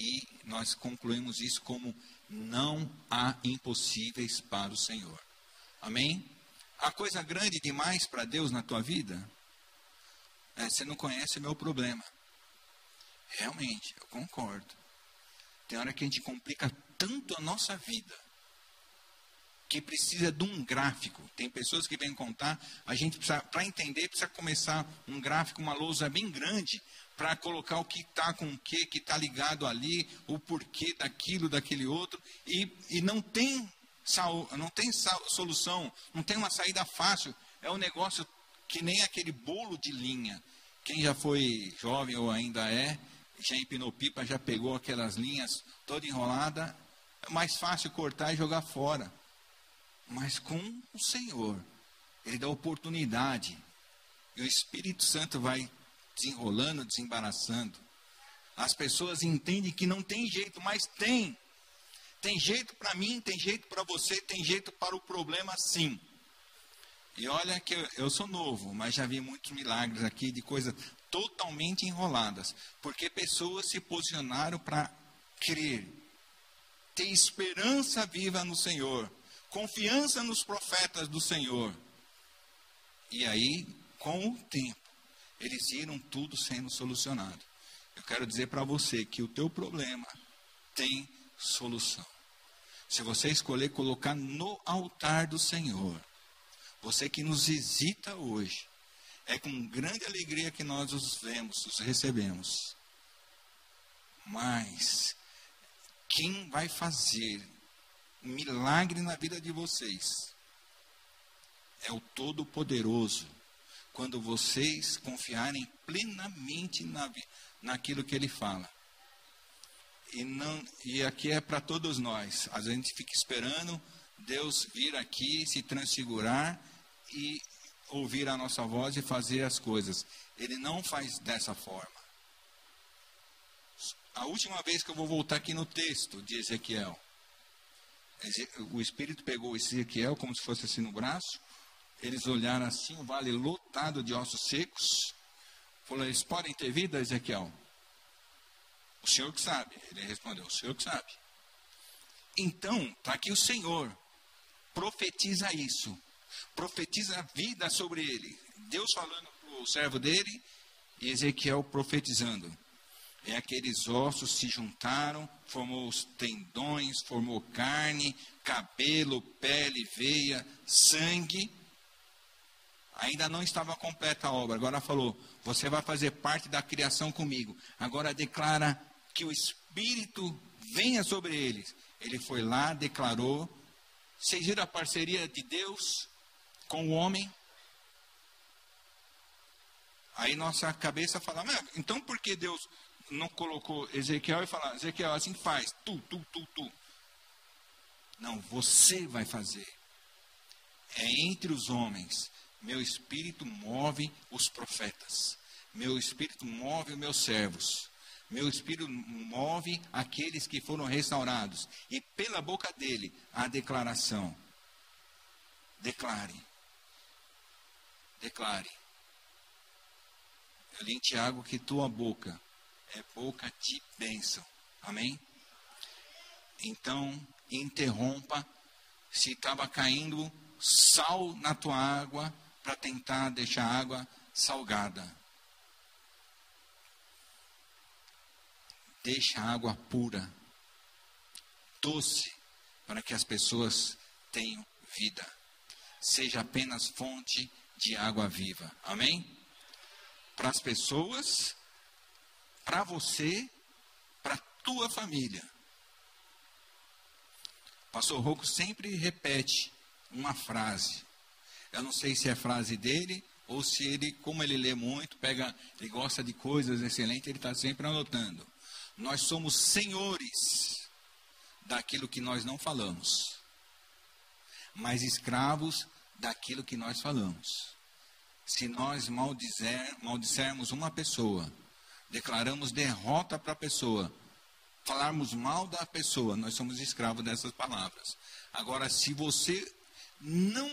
E nós concluímos isso como não há impossíveis para o Senhor. Amém? Há coisa grande demais para Deus na tua vida? É, você não conhece o meu problema. Realmente, eu concordo. Tem hora que a gente complica tanto a nossa vida que precisa de um gráfico. Tem pessoas que vêm contar, a gente precisa, para entender, precisa começar um gráfico, uma lousa bem grande, para colocar o que está com o que, que está ligado ali, o porquê daquilo, daquele outro, e, e não tem não tem solução, não tem uma saída fácil. É um negócio que nem aquele bolo de linha. Quem já foi jovem ou ainda é, já empinou pipa, já pegou aquelas linhas toda enrolada, é mais fácil cortar e jogar fora mas com o Senhor. Ele dá oportunidade. E o Espírito Santo vai desenrolando, desembaraçando. As pessoas entendem que não tem jeito, mas tem. Tem jeito para mim, tem jeito para você, tem jeito para o problema sim. E olha que eu, eu, sou novo, mas já vi muitos milagres aqui de coisas totalmente enroladas. Porque pessoas se posicionaram para crer, ter esperança viva no Senhor confiança nos profetas do Senhor. E aí, com o tempo, eles viram tudo sendo solucionado. Eu quero dizer para você que o teu problema tem solução. Se você escolher colocar no altar do Senhor, você que nos visita hoje, é com grande alegria que nós os vemos, os recebemos. Mas quem vai fazer milagre na vida de vocês é o Todo-Poderoso. Quando vocês confiarem plenamente na, naquilo que Ele fala. E, não, e aqui é para todos nós. A gente fica esperando Deus vir aqui, se transfigurar e ouvir a nossa voz e fazer as coisas. Ele não faz dessa forma. A última vez que eu vou voltar aqui no texto de Ezequiel, o Espírito pegou Ezequiel como se fosse assim no braço. Eles olharam assim, o vale lotado de ossos secos. Falou, eles podem ter vida, Ezequiel? O Senhor que sabe. Ele respondeu, o Senhor que sabe. Então, está aqui o Senhor. Profetiza isso. Profetiza a vida sobre ele. Deus falando para o servo dele e Ezequiel profetizando. E aqueles ossos se juntaram, formou os tendões, formou carne, cabelo, pele, veia, sangue. Ainda não estava completa a obra. Agora falou: Você vai fazer parte da criação comigo. Agora declara que o Espírito venha sobre eles. Ele foi lá, declarou. Vocês viram a parceria de Deus com o homem? Aí nossa cabeça fala: Então por que Deus não colocou Ezequiel e falar, Ezequiel, assim faz, tu, tu, tu, tu. Não, você vai fazer. É entre os homens. Meu espírito move os profetas. Meu espírito move os meus servos. Meu espírito move aqueles que foram restaurados. E pela boca dele, a declaração. Declare. Declare. Eu li em Tiago que tua boca é boca de bênção. Amém? Então, interrompa. Se estava caindo sal na tua água para tentar deixar a água salgada. Deixa a água pura, doce, para que as pessoas tenham vida. Seja apenas fonte de água viva. Amém? Para as pessoas para você, para tua família. Pastor Rocco sempre repete uma frase. Eu não sei se é frase dele ou se ele, como ele lê muito, pega, ele gosta de coisas excelentes, ele está sempre anotando. Nós somos senhores daquilo que nós não falamos, mas escravos daquilo que nós falamos. Se nós maldizer, maldissermos uma pessoa, declaramos derrota para a pessoa, falarmos mal da pessoa, nós somos escravos dessas palavras. Agora, se você não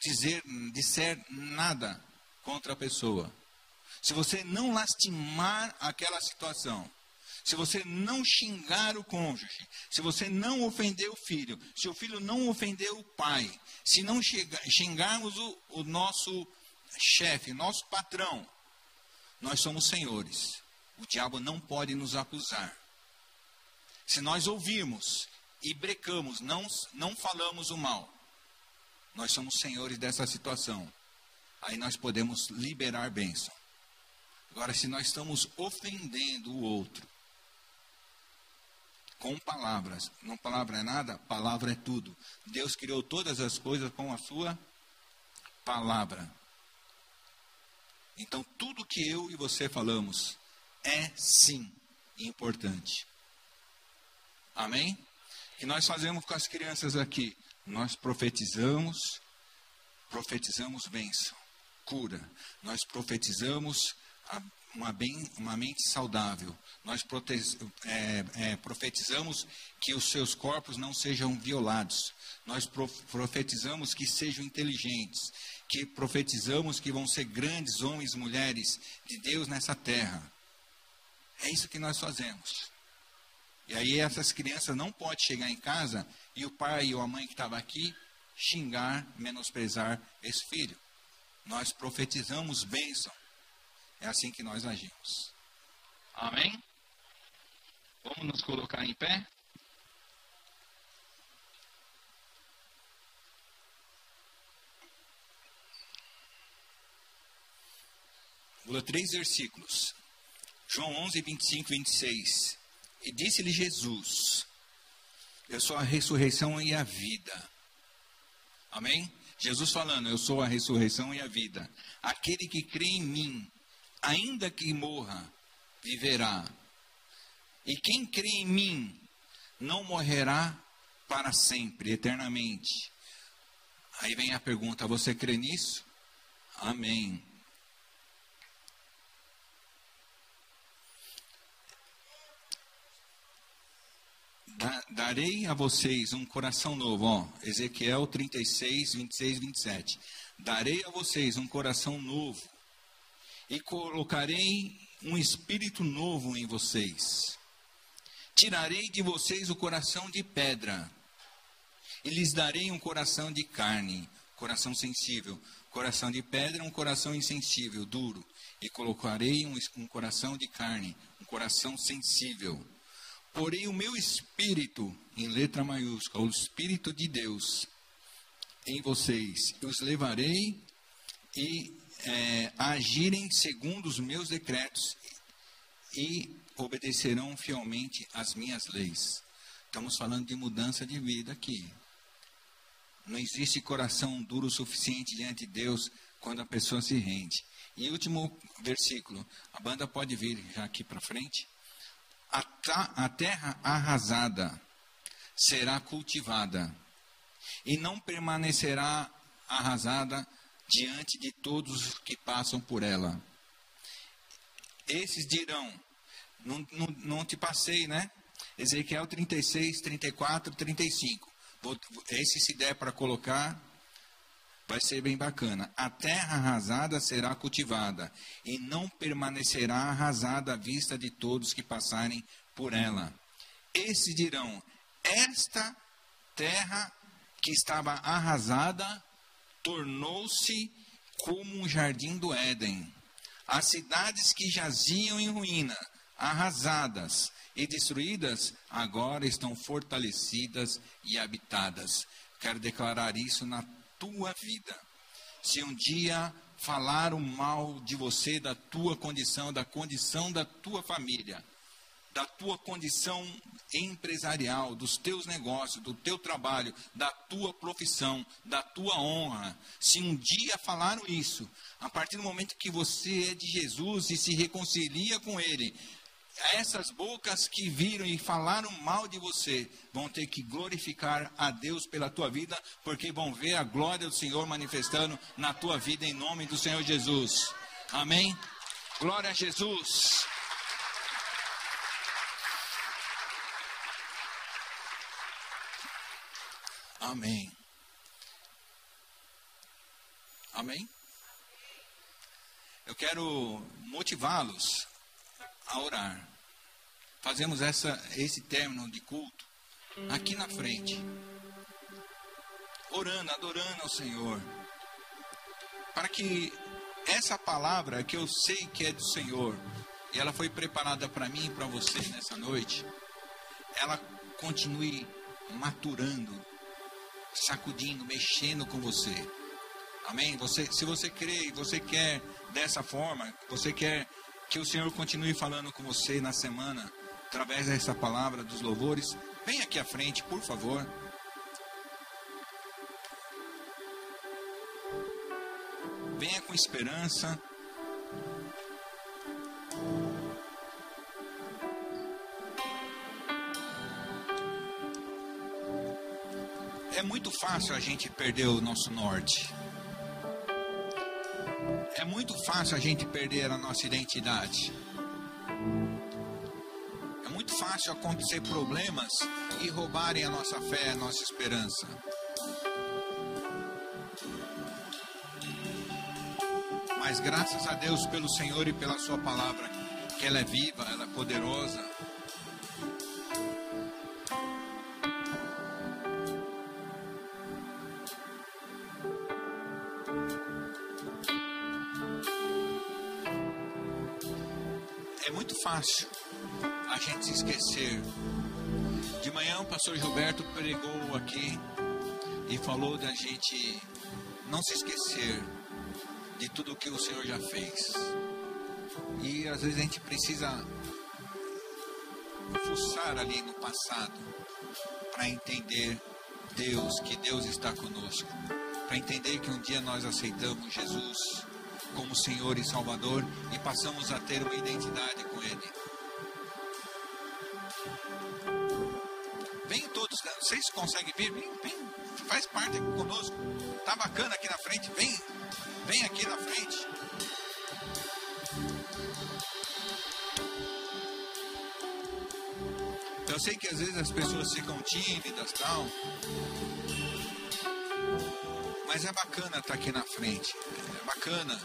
dizer, disser nada contra a pessoa, se você não lastimar aquela situação, se você não xingar o cônjuge, se você não ofender o filho, se o filho não ofender o pai, se não xingarmos o, o nosso chefe, nosso patrão, nós somos senhores. O diabo não pode nos acusar. Se nós ouvirmos e brecamos, não, não falamos o mal, nós somos senhores dessa situação. Aí nós podemos liberar bênção. Agora, se nós estamos ofendendo o outro, com palavras. Não palavra é nada, palavra é tudo. Deus criou todas as coisas com a sua palavra. Então, tudo que eu e você falamos é sim importante. Amém? E nós fazemos com as crianças aqui? Nós profetizamos, profetizamos bênção, cura. Nós profetizamos uma, bem, uma mente saudável. Nós é, é, profetizamos que os seus corpos não sejam violados. Nós profetizamos que sejam inteligentes. Que profetizamos que vão ser grandes homens e mulheres de Deus nessa terra. É isso que nós fazemos. E aí essas crianças não podem chegar em casa e o pai ou a mãe que estava aqui xingar, menosprezar esse filho. Nós profetizamos bênção. É assim que nós agimos. Amém? Vamos nos colocar em pé? Vou três versículos. João 11, 25 e 26. E disse-lhe Jesus: Eu sou a ressurreição e a vida. Amém? Jesus falando: Eu sou a ressurreição e a vida. Aquele que crê em mim, ainda que morra, viverá. E quem crê em mim não morrerá para sempre, eternamente. Aí vem a pergunta: você crê nisso? Amém. Darei a vocês um coração novo, ó, Ezequiel 36, 26, 27. Darei a vocês um coração novo e colocarei um espírito novo em vocês. Tirarei de vocês o coração de pedra e lhes darei um coração de carne, coração sensível. Coração de pedra um coração insensível, duro. E colocarei um, um coração de carne, um coração sensível. Porém, o meu espírito, em letra maiúscula, o espírito de Deus em vocês, eu os levarei e é, agirem segundo os meus decretos e obedecerão fielmente às minhas leis. Estamos falando de mudança de vida aqui. Não existe coração duro o suficiente diante de Deus quando a pessoa se rende. E último versículo, a banda pode vir já aqui para frente. A, terra arrasada será cultivada e não permanecerá arrasada diante de todos os que passam por ela. Esses dirão: Não, não, não te passei, né? Ezequiel 36, 34, 35. Vou, esse, se der para colocar, vai ser bem bacana. A terra arrasada será cultivada, e não permanecerá arrasada à vista de todos que passarem por ela. Esses dirão: Esta terra que estava arrasada tornou-se como um jardim do Éden. As cidades que jaziam em ruína, arrasadas, e destruídas, agora estão fortalecidas e habitadas. Quero declarar isso na tua vida. Se um dia falaram mal de você, da tua condição, da condição da tua família, da tua condição empresarial, dos teus negócios, do teu trabalho, da tua profissão, da tua honra. Se um dia falaram isso, a partir do momento que você é de Jesus e se reconcilia com Ele, essas bocas que viram e falaram mal de você vão ter que glorificar a Deus pela tua vida, porque vão ver a glória do Senhor manifestando na tua vida em nome do Senhor Jesus. Amém? Glória a Jesus. Amém. Amém? Eu quero motivá-los a orar. Fazemos essa, esse término de culto aqui na frente, orando, adorando ao Senhor, para que essa palavra que eu sei que é do Senhor, e ela foi preparada para mim e para você nessa noite, ela continue maturando sacudindo, mexendo com você. Amém? Você, se você crê e você quer dessa forma, você quer que o Senhor continue falando com você na semana, através dessa palavra dos louvores, vem aqui à frente, por favor. Venha com esperança. muito fácil a gente perder o nosso norte. É muito fácil a gente perder a nossa identidade. É muito fácil acontecer problemas e roubarem a nossa fé, a nossa esperança. Mas graças a Deus pelo Senhor e pela Sua palavra, que ela é viva, ela é poderosa, fácil a gente se esquecer. De manhã o pastor Gilberto pregou aqui e falou da gente não se esquecer de tudo que o Senhor já fez. E às vezes a gente precisa fuçar ali no passado para entender Deus, que Deus está conosco, para entender que um dia nós aceitamos Jesus como Senhor e Salvador e passamos a ter uma identidade Ele. Venham todos, vocês conseguem vir? Vem, vem, faz parte aqui conosco. Tá bacana aqui na frente, vem, vem aqui na frente. Eu sei que às vezes as pessoas ficam tímidas tal. Mas é bacana estar aqui na frente. É bacana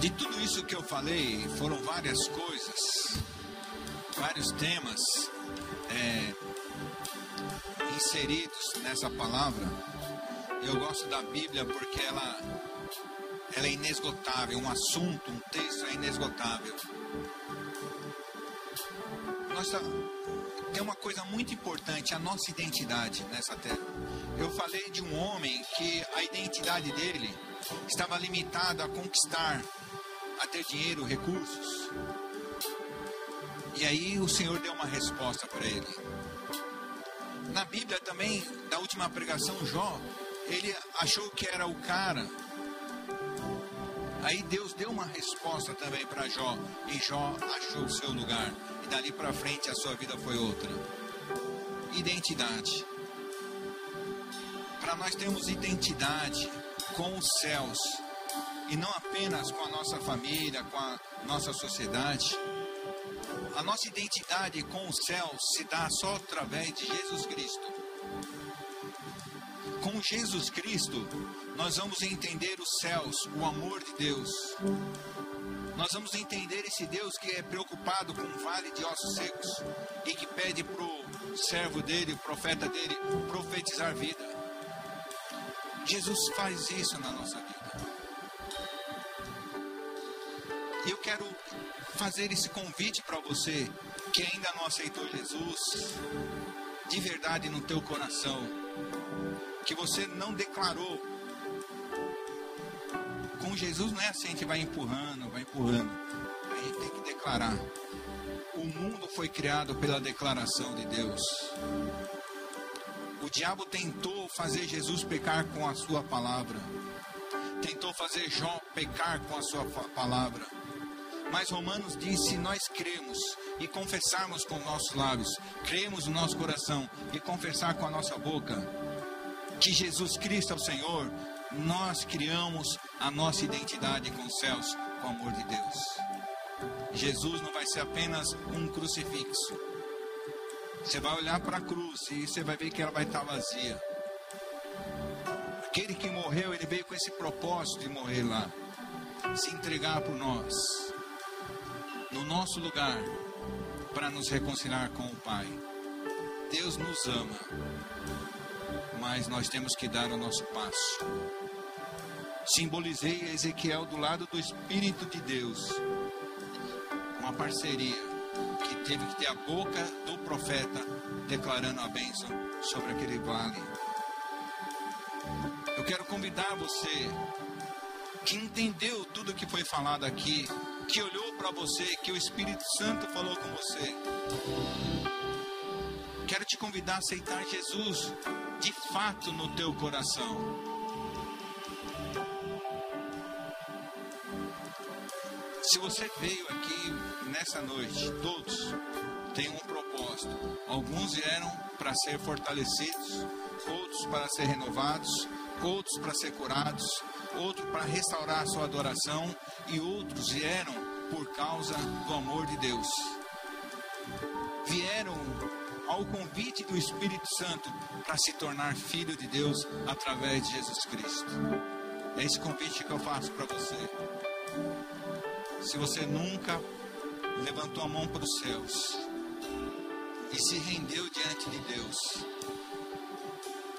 De tudo isso que eu falei, foram várias coisas, vários temas é, inseridos nessa palavra. Eu gosto da Bíblia porque ela, ela é inesgotável, um assunto, um texto é inesgotável. Nossa, tem uma coisa muito importante, a nossa identidade nessa terra. Eu falei de um homem que a identidade dele estava limitada a conquistar a ter dinheiro, recursos. E aí o Senhor deu uma resposta para ele. Na Bíblia também, da última pregação, Jó, ele achou que era o cara. Aí Deus deu uma resposta também para Jó, e Jó achou o seu lugar. E dali para frente a sua vida foi outra. Identidade. Para nós termos identidade com os céus, e não apenas com a nossa família, com a nossa sociedade. A nossa identidade com o céu se dá só através de Jesus Cristo. Com Jesus Cristo, nós vamos entender os céus, o amor de Deus. Nós vamos entender esse Deus que é preocupado com o vale de ossos secos e que pede para o servo dele, o profeta dele, profetizar vida Jesus faz isso na nossa vida. Eu quero fazer esse convite para você que ainda não aceitou Jesus de verdade no teu coração, que você não declarou. Com Jesus não é assim, gente vai empurrando, vai empurrando. A gente tem que declarar. O mundo foi criado pela declaração de Deus. O diabo tentou fazer Jesus pecar com a sua palavra. Tentou fazer Jó pecar com a sua palavra. Mas Romanos diz: se nós cremos e confessarmos com nossos lábios, cremos no nosso coração e confessar com a nossa boca que Jesus Cristo é o Senhor, nós criamos a nossa identidade com os céus, com o amor de Deus. Jesus não vai ser apenas um crucifixo. Você vai olhar para a cruz e você vai ver que ela vai estar vazia. Aquele que morreu, ele veio com esse propósito de morrer lá, se entregar por nós, no nosso lugar, para nos reconciliar com o Pai. Deus nos ama, mas nós temos que dar o nosso passo. Simbolizei Ezequiel do lado do Espírito de Deus uma parceria que teve que ter a boca do profeta declarando a bênção sobre aquele vale. Eu quero convidar você que entendeu tudo que foi falado aqui, que olhou para você, que o Espírito Santo falou com você. Quero te convidar a aceitar Jesus de fato no teu coração. Se você veio aqui nessa noite, todos têm um propósito. Alguns vieram para ser fortalecidos, outros para ser renovados, outros para ser curados, outros para restaurar a sua adoração e outros vieram por causa do amor de Deus. Vieram ao convite do Espírito Santo para se tornar filho de Deus através de Jesus Cristo. É esse convite que eu faço para você. Se você nunca levantou a mão para os céus e se rendeu diante de Deus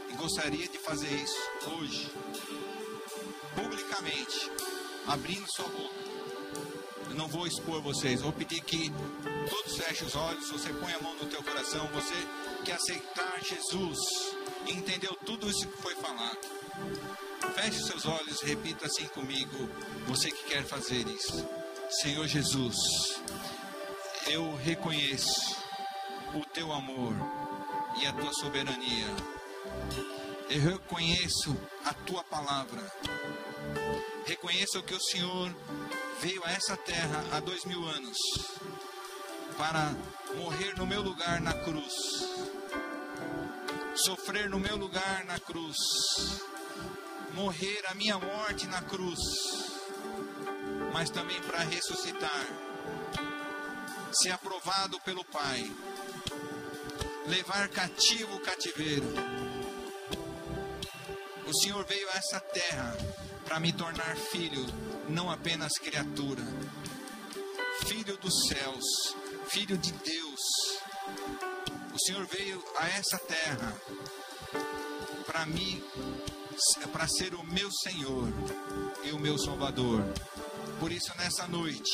e gostaria de fazer isso hoje, publicamente, abrindo sua boca, eu não vou expor vocês, vou pedir que todos fechem os olhos, você põe a mão no teu coração, você que aceitar Jesus entendeu tudo isso que foi falado. Feche seus olhos, repita assim comigo, você que quer fazer isso. Senhor Jesus, eu reconheço o teu amor e a tua soberania. Eu reconheço a tua palavra. Reconheço que o Senhor veio a essa terra há dois mil anos para morrer no meu lugar na cruz, sofrer no meu lugar na cruz, morrer a minha morte na cruz mas também para ressuscitar, ser aprovado pelo Pai, levar cativo o cativeiro. O Senhor veio a essa terra para me tornar filho, não apenas criatura, filho dos céus, filho de Deus. O Senhor veio a essa terra para mim, para ser o meu Senhor e o meu Salvador. Por isso, nessa noite,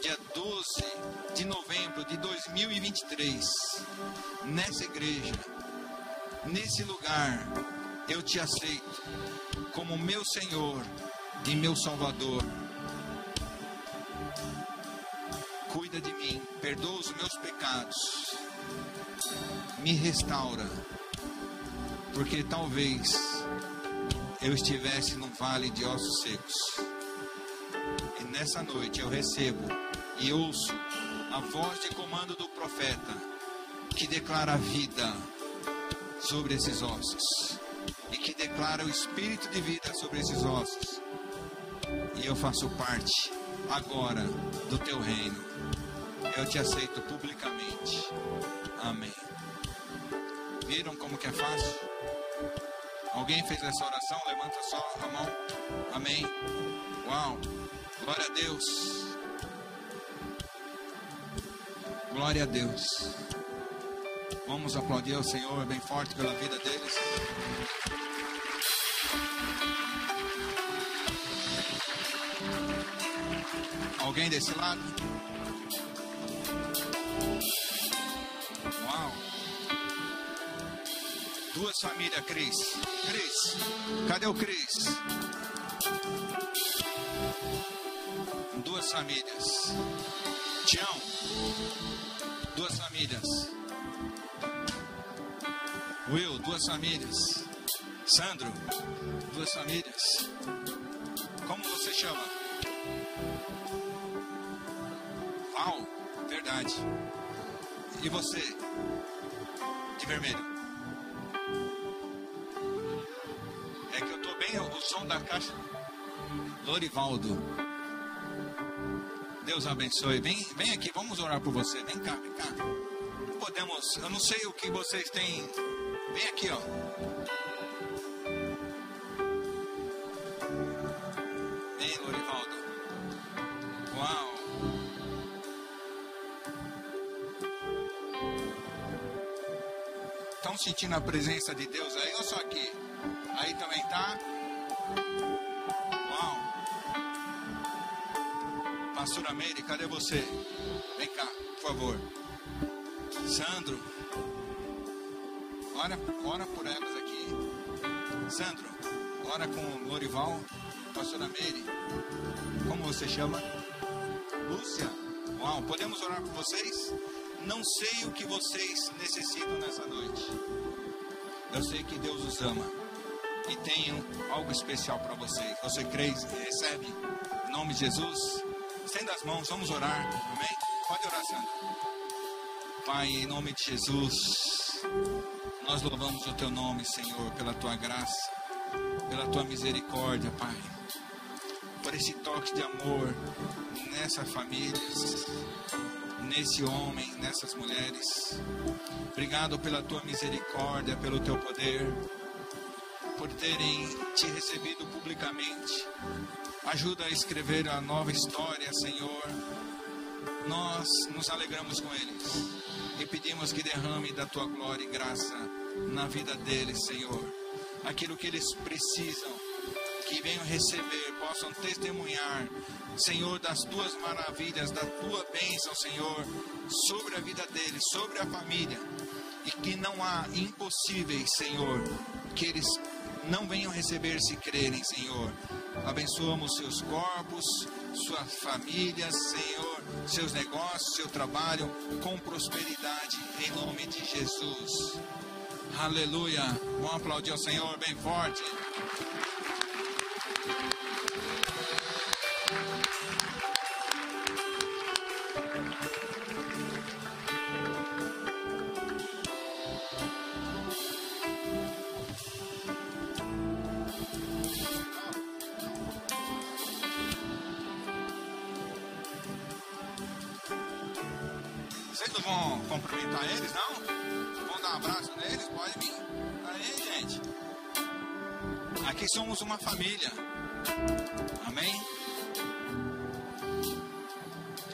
dia 12 de novembro de 2023, nessa igreja, nesse lugar, eu te aceito como meu Senhor e meu Salvador. Cuida de mim, perdoa os meus pecados, me restaura, porque talvez eu estivesse num vale de ossos secos nessa noite eu recebo e ouço a voz de comando do profeta que declara a vida sobre esses ossos e que declara o espírito de vida sobre esses ossos. E eu faço parte agora do teu reino. Eu te aceito publicamente. Amém. Viram como que é fácil? Alguém fez essa oração? Levanta só a mão. Amém. Uau. Glória a Deus. Glória a Deus. Vamos aplaudir o Senhor bem forte pela vida deles. Alguém desse lado? Uau! Duas famílias, Cris. Cris, cadê o Cris? Duas famílias. Tião, duas famílias. Will, duas famílias. Sandro, duas famílias. Como você chama? Val, verdade. E você? De vermelho. É que eu tô bem o som da caixa. Lorivaldo. Deus abençoe. Vem, vem aqui, vamos orar por você. Vem cá, vem cá. Podemos, eu não sei o que vocês têm. Vem aqui, ó. Vem, Lorivaldo. Uau. Estão sentindo a presença de Deus aí ou só aqui? Aí também tá? Pastora Meire, cadê você? Vem cá, por favor. Sandro. Ora, ora por elas aqui. Sandro, ora com Lorival. Pastora Meire. Como você chama? Lúcia. Uau, podemos orar por vocês? Não sei o que vocês necessitam nessa noite. Eu sei que Deus os ama e tem algo especial para vocês. Você crê e recebe? Em nome de Jesus. Estenda as mãos, vamos orar. Amém? Pode orar, Sandra. Pai, em nome de Jesus, nós louvamos o teu nome, Senhor, pela tua graça, pela tua misericórdia, Pai. Por esse toque de amor nessa família, nesse homem, nessas mulheres. Obrigado pela tua misericórdia, pelo teu poder, por terem te recebido publicamente. Ajuda a escrever a nova história, Senhor. Nós nos alegramos com eles e pedimos que derrame da tua glória e graça na vida deles, Senhor. Aquilo que eles precisam, que venham receber, possam testemunhar, Senhor, das tuas maravilhas, da tua bênção, Senhor, sobre a vida deles, sobre a família. E que não há impossíveis, Senhor, que eles não venham receber se crerem, Senhor. Abençoamos seus corpos, suas famílias, Senhor, seus negócios, seu trabalho com prosperidade, em nome de Jesus. Aleluia. Vamos aplaudir ao Senhor bem forte. Somos uma família. Amém?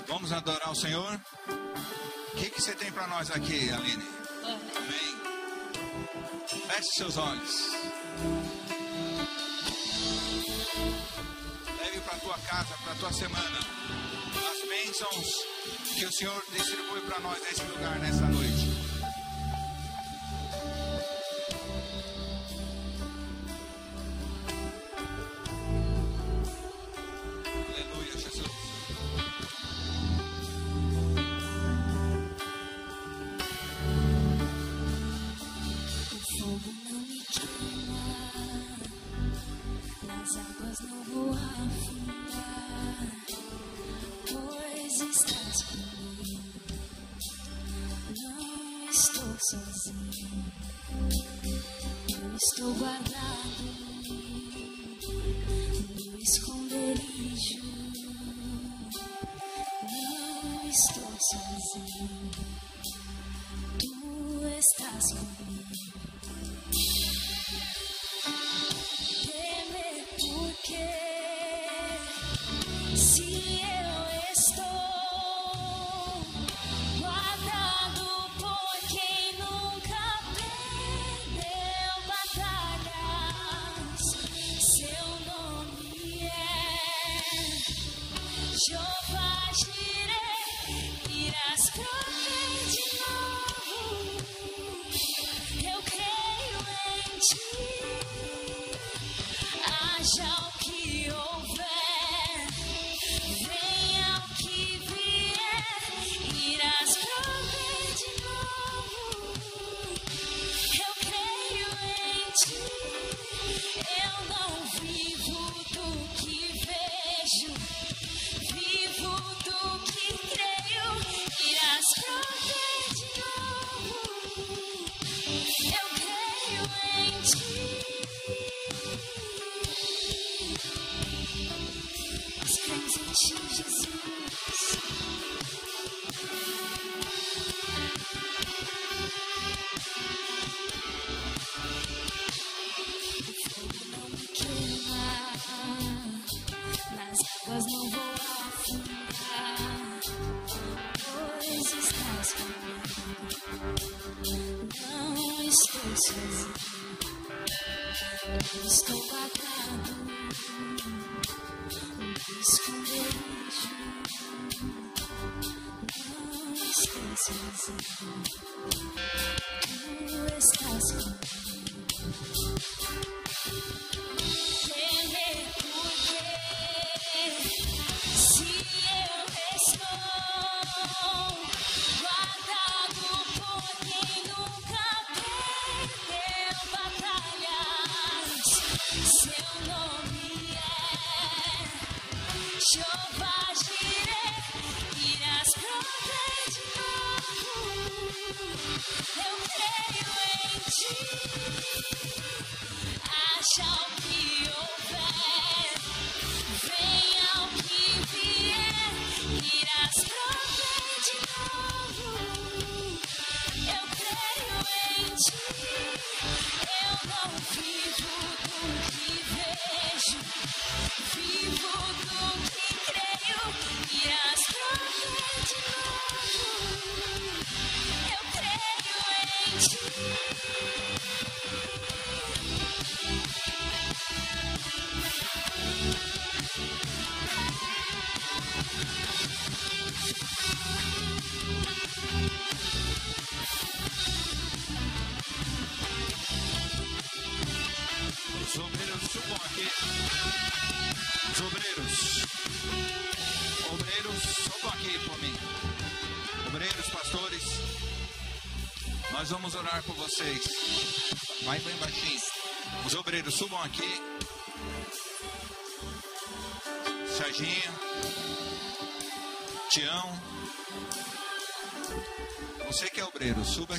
Vamos adorar o Senhor? O que, que você tem para nós aqui, Aline? Amém. Feche seus olhos. Leve para tua casa, para tua semana, as bênçãos que o Senhor distribui para nós nesse lugar, nessa noite. No esconderijo.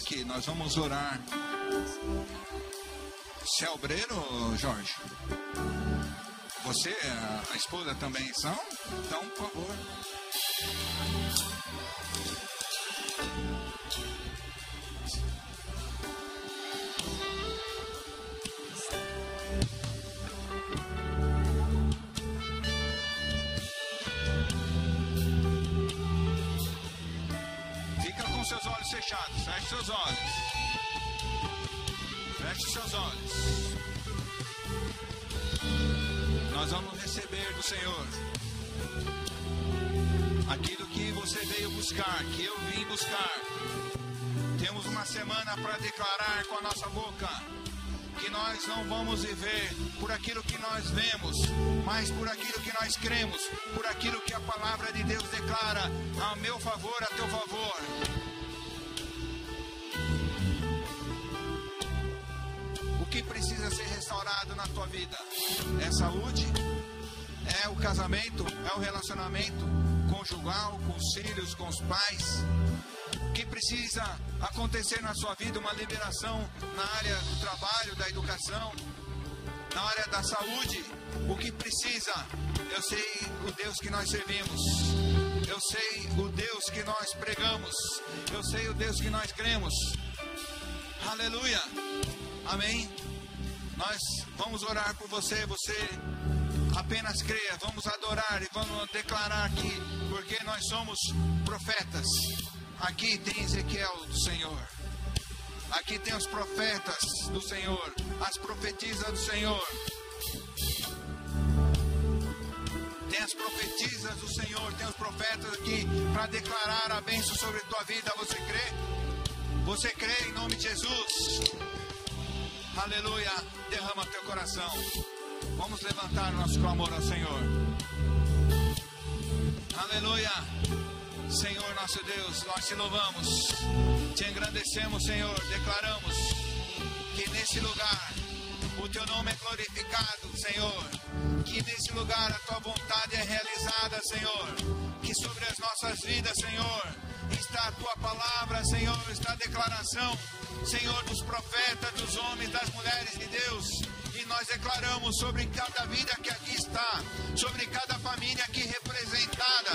Aqui. Nós vamos orar. Você é obreiro, Jorge? Você, a, esposa também são? Então, por favor. Feche seus olhos. Feche seus olhos. Nós vamos receber do Senhor aquilo que você veio buscar, que eu vim buscar. Temos uma semana para declarar com a nossa boca que nós não vamos viver por aquilo que nós vemos, mas por aquilo que nós cremos, por aquilo que a palavra de Deus declara a meu favor, a teu favor. Que precisa ser restaurado na tua vida? É saúde? É o casamento? É o relacionamento conjugal com os filhos, com os pais? O que precisa acontecer na sua vida? Uma liberação na área do trabalho, da educação, na área da saúde? O que precisa? Eu sei o Deus que nós servimos. Eu sei o Deus que nós pregamos. Eu sei o Deus que nós cremos. Aleluia. Amém. Nós vamos orar por você. Você apenas creia. Vamos adorar e vamos declarar aqui, porque nós somos profetas. Aqui tem Ezequiel do Senhor. Aqui tem os profetas do Senhor, as profetisas do Senhor. Tem as profetisas do Senhor, tem os profetas aqui para declarar a bênção sobre tua vida. Você crê? Você crê em nome de Jesus? Aleluia. Derrama teu coração. Vamos levantar nosso clamor ao Senhor. Aleluia. Senhor nosso Deus, nós te louvamos, te engrandecemos, Senhor, declaramos que nesse lugar o teu nome é glorificado, Senhor. Que nesse lugar a tua vontade é realizada, Senhor. Que sobre as nossas vidas, Senhor, está a tua palavra, Senhor, está a declaração, Senhor, dos profetas, dos homens, das mulheres de Deus. Nós declaramos sobre cada vida que aqui está, sobre cada família aqui representada.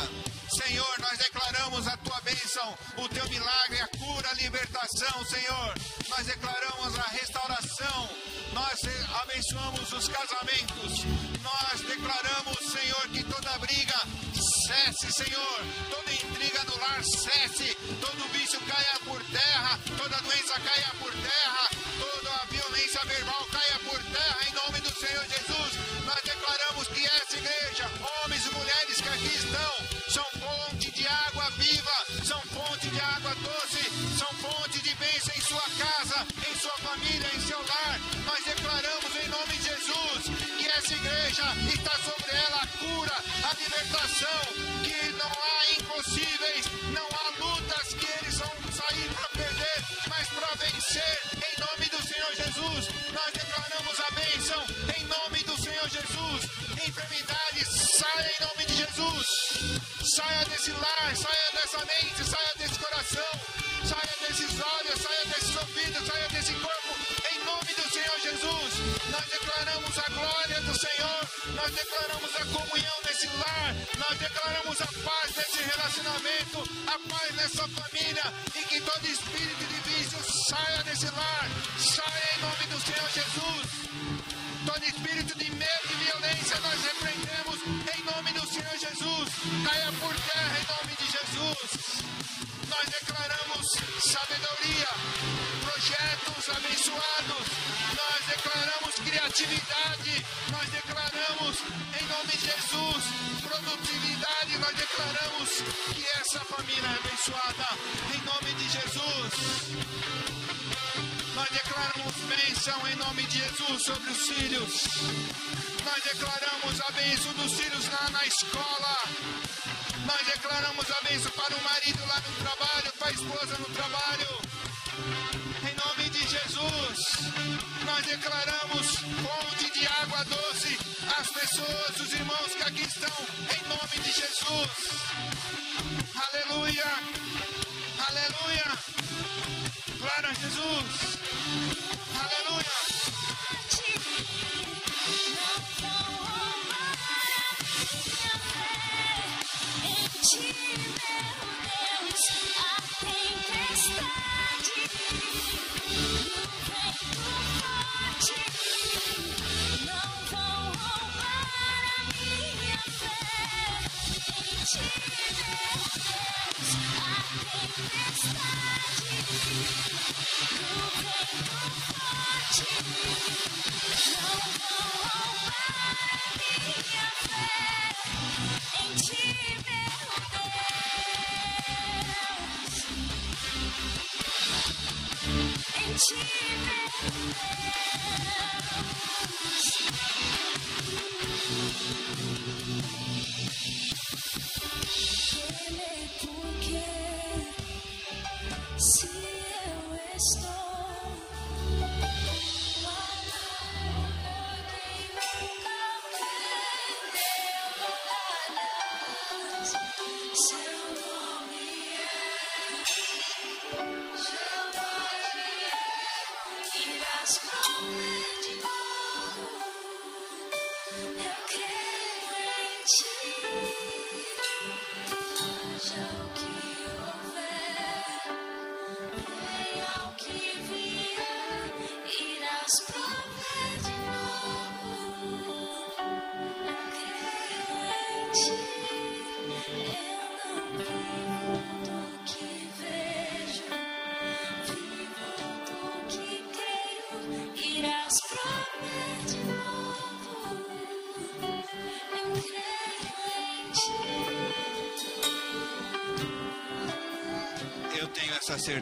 Senhor, nós declaramos a tua bênção, o teu milagre, a cura, a libertação, Senhor. Nós declaramos a restauração, nós abençoamos os casamentos, nós declaramos, Senhor, que toda briga cesse, Senhor, toda intriga no lar cesse, todo vício caia por terra, toda doença caia por terra, Senhor Jesus. Nós declaramos que essa igreja, homens e mulheres que aqui estão, são fonte de água viva, são fonte de água doce, são fonte de bênção em sua casa, em sua família, em seu lar. Nós declaramos em nome de Jesus que essa igreja está sobre ela a cura, a libertação, que não há impossíveis, não Saia desse lar, saia dessa mente, saia desse coração, saia desses olhos, saia desses ouvidos, saia desse corpo. Em nome do Senhor Jesus, nós declaramos a glória do Senhor, nós declaramos a comunhão nesse lar, nós declaramos a paz nesse relacionamento, a paz nessa família e que todo espírito de vício saia desse lar, saia em nome do Senhor Jesus. Todo espírito de medo Caia por terra em nome de Jesus. Nós declaramos sabedoria, projetos abençoados. Nós declaramos criatividade. Nós declaramos em nome de Jesus produtividade. Nós declaramos que essa família é abençoada em nome de Jesus. Nós declaramos bênção em nome de Jesus sobre os filhos. Nós declaramos a bênção dos filhos lá na escola. Nós declaramos a bênção para o marido lá no trabalho, para a esposa no trabalho. Em nome de Jesus, nós declaramos fonte de água doce às pessoas, os irmãos que aqui estão, em nome de Jesus. Aleluia, aleluia. Glória a Jesus. Tempestade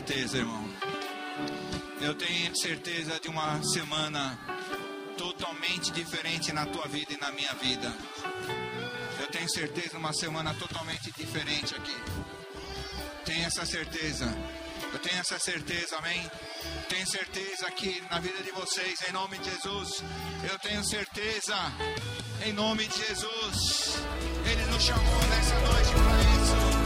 certeza, irmão. Eu tenho certeza de uma semana totalmente diferente na tua vida e na minha vida. Eu tenho certeza de uma semana totalmente diferente aqui. Tenho essa certeza. Eu tenho essa certeza, amém? Tenho certeza que na vida de vocês, em nome de Jesus, eu tenho certeza, em nome de Jesus, Ele nos chamou nessa noite